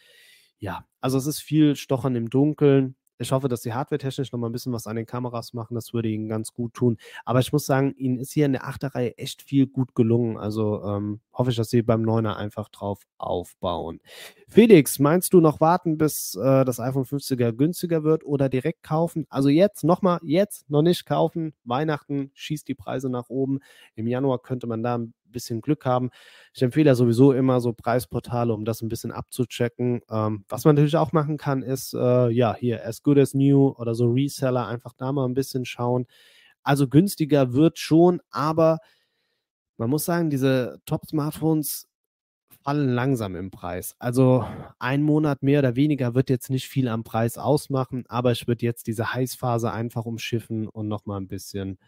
ja, also es ist viel Stochern im Dunkeln. Ich hoffe, dass sie hardware-technisch noch mal ein bisschen was an den Kameras machen. Das würde ihnen ganz gut tun. Aber ich muss sagen, ihnen ist hier in der Achterreihe echt viel gut gelungen. Also ähm, hoffe ich, dass sie beim Neuner einfach drauf aufbauen. Felix, meinst du noch warten, bis äh, das iPhone 50er günstiger wird oder direkt kaufen? Also jetzt nochmal, jetzt noch nicht kaufen. Weihnachten schießt die Preise nach oben. Im Januar könnte man da bisschen Glück haben. Ich empfehle ja sowieso immer so Preisportale, um das ein bisschen abzuchecken. Ähm, was man natürlich auch machen kann, ist äh, ja hier as good as new oder so Reseller, einfach da mal ein bisschen schauen. Also günstiger wird schon, aber man muss sagen, diese Top-Smartphones fallen langsam im Preis. Also ein Monat mehr oder weniger wird jetzt nicht viel am Preis ausmachen, aber ich würde jetzt diese Heißphase einfach umschiffen und nochmal ein bisschen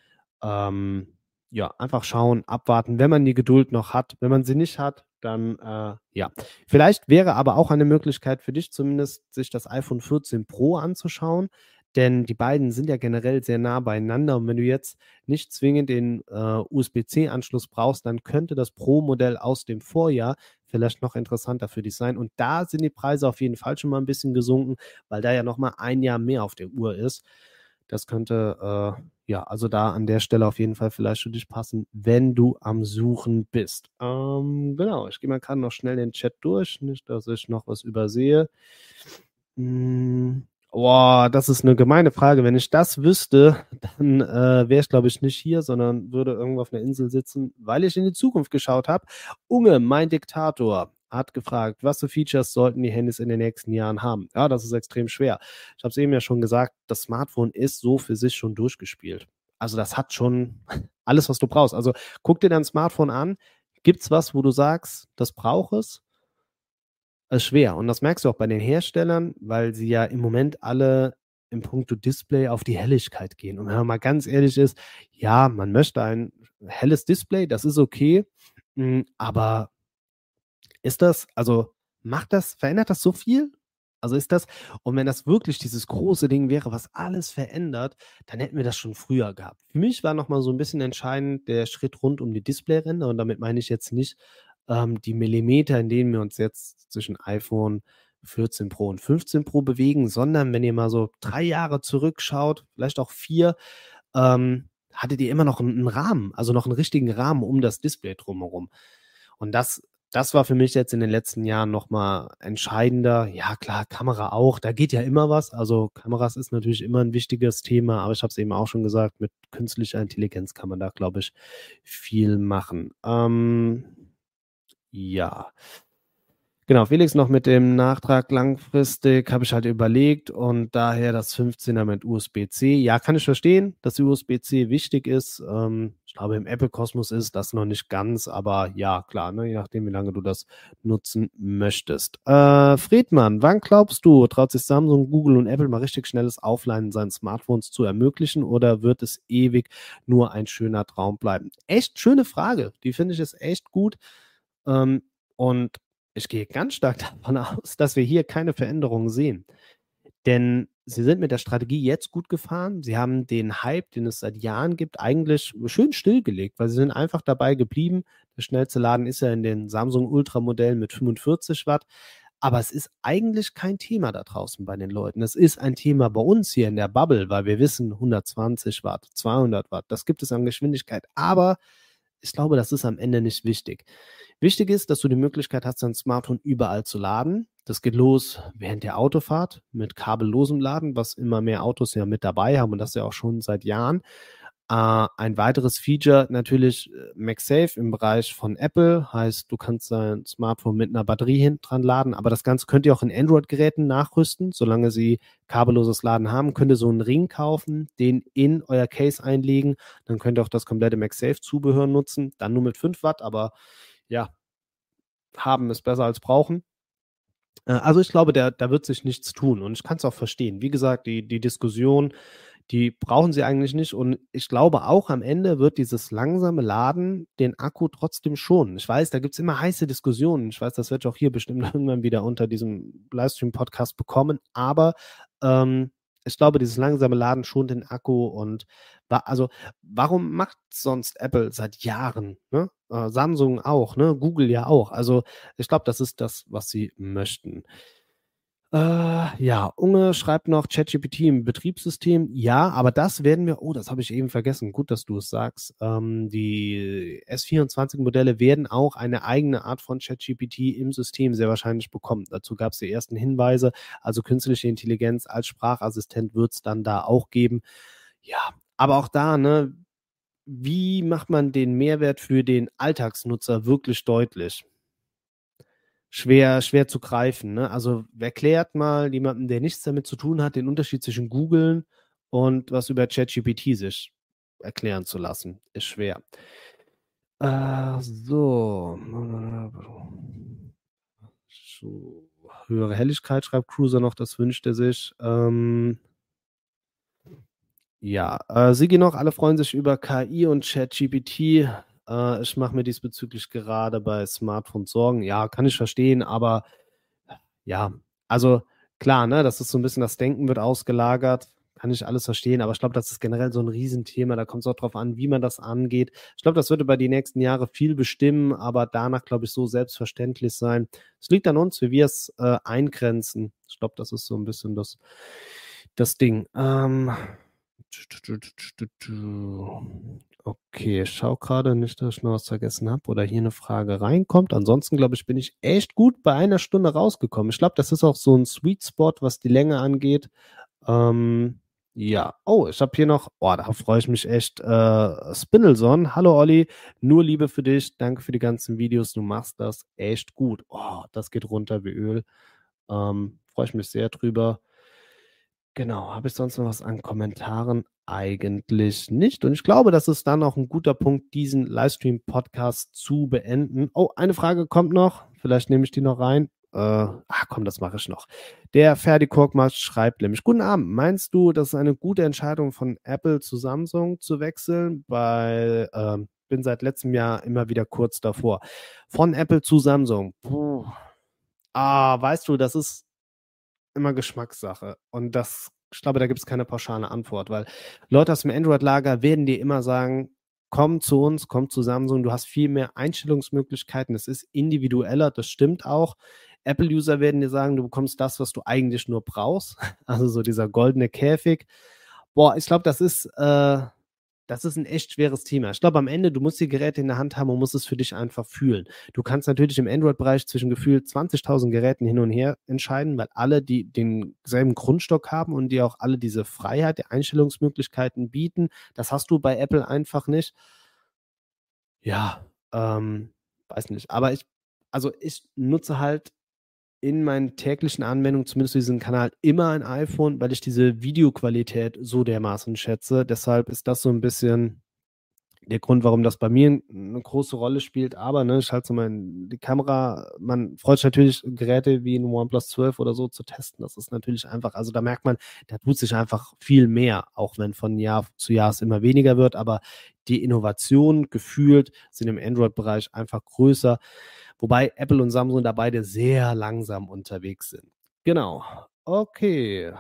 ähm, ja, einfach schauen, abwarten, wenn man die Geduld noch hat. Wenn man sie nicht hat, dann äh, ja. Vielleicht wäre aber auch eine Möglichkeit für dich zumindest, sich das iPhone 14 Pro anzuschauen, denn die beiden sind ja generell sehr nah beieinander. Und wenn du jetzt nicht zwingend den äh, USB-C-Anschluss brauchst, dann könnte das Pro-Modell aus dem Vorjahr vielleicht noch interessanter für dich sein. Und da sind die Preise auf jeden Fall schon mal ein bisschen gesunken, weil da ja noch mal ein Jahr mehr auf der Uhr ist. Das könnte, äh, ja, also da an der Stelle auf jeden Fall vielleicht für dich passen, wenn du am Suchen bist. Ähm, genau, ich gehe mal gerade noch schnell den Chat durch, nicht, dass ich noch was übersehe. Hm, Boah, das ist eine gemeine Frage. Wenn ich das wüsste, dann äh, wäre ich, glaube ich, nicht hier, sondern würde irgendwo auf einer Insel sitzen, weil ich in die Zukunft geschaut habe. Unge, mein Diktator, hat gefragt, was für Features sollten die Handys in den nächsten Jahren haben? Ja, das ist extrem schwer. Ich habe es eben ja schon gesagt, das Smartphone ist so für sich schon durchgespielt. Also das hat schon alles, was du brauchst. Also guck dir dein Smartphone an. Gibt es was, wo du sagst, das braucht es? Das ist schwer. Und das merkst du auch bei den Herstellern, weil sie ja im Moment alle im Punkto Display auf die Helligkeit gehen. Und wenn man mal ganz ehrlich ist, ja, man möchte ein helles Display, das ist okay, hm, aber ist das, also macht das, verändert das so viel? Also ist das, und wenn das wirklich dieses große Ding wäre, was alles verändert, dann hätten wir das schon früher gehabt. Für mich war nochmal so ein bisschen entscheidend der Schritt rund um die Displayränder und damit meine ich jetzt nicht ähm, die Millimeter, in denen wir uns jetzt zwischen iPhone 14 Pro und 15 Pro bewegen, sondern wenn ihr mal so drei Jahre zurückschaut, vielleicht auch vier, ähm, hattet ihr immer noch einen Rahmen, also noch einen richtigen Rahmen um das Display drumherum. Und das das war für mich jetzt in den letzten Jahren nochmal entscheidender. Ja, klar, Kamera auch, da geht ja immer was. Also Kameras ist natürlich immer ein wichtiges Thema, aber ich habe es eben auch schon gesagt, mit künstlicher Intelligenz kann man da, glaube ich, viel machen. Ähm, ja. Genau, Felix noch mit dem Nachtrag langfristig habe ich halt überlegt und daher das 15er mit USB-C. Ja, kann ich verstehen, dass USB-C wichtig ist. Ähm, glaube, im Apple-Kosmos ist das noch nicht ganz, aber ja, klar, ne, je nachdem, wie lange du das nutzen möchtest. Äh, Friedmann, wann glaubst du, traut sich Samsung, Google und Apple mal richtig schnelles Aufladen seinen Smartphones zu ermöglichen oder wird es ewig nur ein schöner Traum bleiben? Echt schöne Frage. Die finde ich jetzt echt gut. Ähm, und ich gehe ganz stark davon aus, dass wir hier keine Veränderungen sehen. Denn sie sind mit der Strategie jetzt gut gefahren. Sie haben den Hype, den es seit Jahren gibt, eigentlich schön stillgelegt, weil sie sind einfach dabei geblieben. Der schnellste Laden ist ja in den Samsung Ultra Modellen mit 45 Watt. Aber es ist eigentlich kein Thema da draußen bei den Leuten. Es ist ein Thema bei uns hier in der Bubble, weil wir wissen, 120 Watt, 200 Watt, das gibt es an Geschwindigkeit. Aber ich glaube, das ist am Ende nicht wichtig. Wichtig ist, dass du die Möglichkeit hast, dein Smartphone überall zu laden. Das geht los während der Autofahrt mit kabellosem Laden, was immer mehr Autos ja mit dabei haben und das ja auch schon seit Jahren. Äh, ein weiteres Feature natürlich äh, MagSafe im Bereich von Apple, heißt, du kannst dein Smartphone mit einer Batterie hinten dran laden, aber das Ganze könnt ihr auch in Android-Geräten nachrüsten, solange sie kabelloses Laden haben, könnt ihr so einen Ring kaufen, den in euer Case einlegen, dann könnt ihr auch das komplette MagSafe-Zubehör nutzen, dann nur mit 5 Watt, aber ja, haben ist besser als brauchen. Äh, also ich glaube, da, da wird sich nichts tun und ich kann es auch verstehen. Wie gesagt, die, die Diskussion die brauchen sie eigentlich nicht. Und ich glaube auch am Ende wird dieses langsame Laden den Akku trotzdem schonen. Ich weiß, da gibt es immer heiße Diskussionen. Ich weiß, das werde ich auch hier bestimmt irgendwann wieder unter diesem Livestream-Podcast bekommen. Aber ähm, ich glaube, dieses langsame Laden schont den Akku und also warum macht sonst Apple seit Jahren? Ne? Äh, Samsung auch, ne? Google ja auch. Also ich glaube, das ist das, was sie möchten. Äh, ja, Unge schreibt noch ChatGPT im Betriebssystem. Ja, aber das werden wir, oh, das habe ich eben vergessen. Gut, dass du es sagst. Ähm, die S24-Modelle werden auch eine eigene Art von ChatGPT im System sehr wahrscheinlich bekommen. Dazu gab es die ersten Hinweise. Also künstliche Intelligenz als Sprachassistent wird es dann da auch geben. Ja, aber auch da, ne, wie macht man den Mehrwert für den Alltagsnutzer wirklich deutlich? Schwer, schwer zu greifen. Ne? Also erklärt mal jemandem, der nichts damit zu tun hat, den Unterschied zwischen Googlen und was über ChatGPT sich erklären zu lassen. Ist schwer. Äh, so. so. Höhere Helligkeit schreibt Cruiser noch, das wünscht er sich. Ähm, ja, äh, Sigi noch, alle freuen sich über KI und ChatGPT. Äh, ich mache mir diesbezüglich gerade bei Smartphones Sorgen. Ja, kann ich verstehen, aber ja, also klar, ne, das ist so ein bisschen das Denken wird ausgelagert. kann ich alles verstehen, aber ich glaube, das ist generell so ein Riesenthema. Da kommt es auch drauf an, wie man das angeht. Ich glaube, das wird über die nächsten Jahre viel bestimmen, aber danach, glaube ich, so selbstverständlich sein. Es liegt an uns, wie wir es äh, eingrenzen. Ich glaube, das ist so ein bisschen das, das Ding. Ähm, Okay, ich schaue gerade nicht, dass ich noch was vergessen habe oder hier eine Frage reinkommt. Ansonsten, glaube ich, bin ich echt gut bei einer Stunde rausgekommen. Ich glaube, das ist auch so ein Sweet Spot, was die Länge angeht. Ähm, ja, oh, ich habe hier noch, oh, da freue ich mich echt. Äh, Spindleson, hallo Olli, nur Liebe für dich, danke für die ganzen Videos, du machst das echt gut. Oh, das geht runter wie Öl. Ähm, freue ich mich sehr drüber. Genau, habe ich sonst noch was an Kommentaren? Eigentlich nicht. Und ich glaube, das ist dann auch ein guter Punkt, diesen Livestream-Podcast zu beenden. Oh, eine Frage kommt noch. Vielleicht nehme ich die noch rein. Äh, ach komm, das mache ich noch. Der Ferdi Korkmaz schreibt nämlich: Guten Abend. Meinst du, das ist eine gute Entscheidung von Apple zu Samsung zu wechseln? Weil äh, bin seit letztem Jahr immer wieder kurz davor. Von Apple zu Samsung. Puh. Ah, weißt du, das ist immer Geschmackssache. Und das, ich glaube, da gibt es keine pauschale Antwort, weil Leute aus dem Android-Lager werden dir immer sagen, komm zu uns, komm zu Samsung, du hast viel mehr Einstellungsmöglichkeiten, es ist individueller, das stimmt auch. Apple-User werden dir sagen, du bekommst das, was du eigentlich nur brauchst, also so dieser goldene Käfig. Boah, ich glaube, das ist, äh, das ist ein echt schweres Thema. Ich glaube, am Ende, du musst die Geräte in der Hand haben und musst es für dich einfach fühlen. Du kannst natürlich im Android-Bereich zwischen gefühlt 20.000 Geräten hin und her entscheiden, weil alle die denselben Grundstock haben und die auch alle diese Freiheit der Einstellungsmöglichkeiten bieten. Das hast du bei Apple einfach nicht. Ja, ähm, weiß nicht. Aber ich, also ich nutze halt in meinen täglichen Anwendungen, zumindest diesen Kanal, immer ein iPhone, weil ich diese Videoqualität so dermaßen schätze. Deshalb ist das so ein bisschen der Grund, warum das bei mir eine große Rolle spielt. Aber ne, ich halte so mein, die Kamera, man freut sich natürlich, Geräte wie ein OnePlus 12 oder so zu testen. Das ist natürlich einfach, also da merkt man, da tut sich einfach viel mehr, auch wenn von Jahr zu Jahr es immer weniger wird. Aber die Innovationen gefühlt sind im Android-Bereich einfach größer. Wobei Apple und Samsung da beide sehr langsam unterwegs sind. Genau. Okay.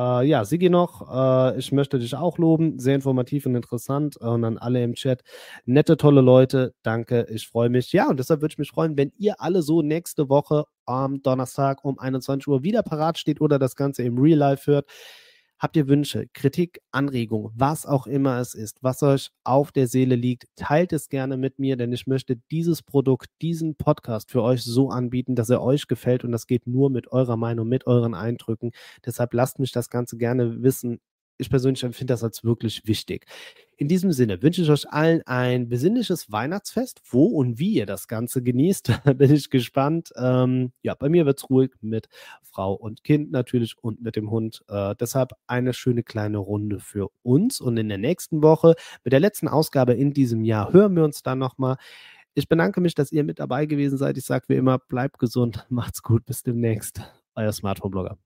Äh, ja, Sigi noch, äh, ich möchte dich auch loben. Sehr informativ und interessant. Und an alle im Chat. Nette, tolle Leute. Danke, ich freue mich. Ja, und deshalb würde ich mich freuen, wenn ihr alle so nächste Woche am Donnerstag um 21 Uhr wieder parat steht oder das Ganze im Real Life hört. Habt ihr Wünsche, Kritik, Anregungen, was auch immer es ist, was euch auf der Seele liegt, teilt es gerne mit mir, denn ich möchte dieses Produkt, diesen Podcast für euch so anbieten, dass er euch gefällt und das geht nur mit eurer Meinung, mit euren Eindrücken. Deshalb lasst mich das Ganze gerne wissen ich persönlich empfinde das als wirklich wichtig. In diesem Sinne wünsche ich euch allen ein besinnliches Weihnachtsfest. Wo und wie ihr das Ganze genießt, bin ich gespannt. Ähm, ja, bei mir wird es ruhig mit Frau und Kind natürlich und mit dem Hund. Äh, deshalb eine schöne kleine Runde für uns. Und in der nächsten Woche, mit der letzten Ausgabe in diesem Jahr, hören wir uns dann nochmal. Ich bedanke mich, dass ihr mit dabei gewesen seid. Ich sage wie immer, bleibt gesund, macht's gut, bis demnächst. Euer Smartphone-Blogger.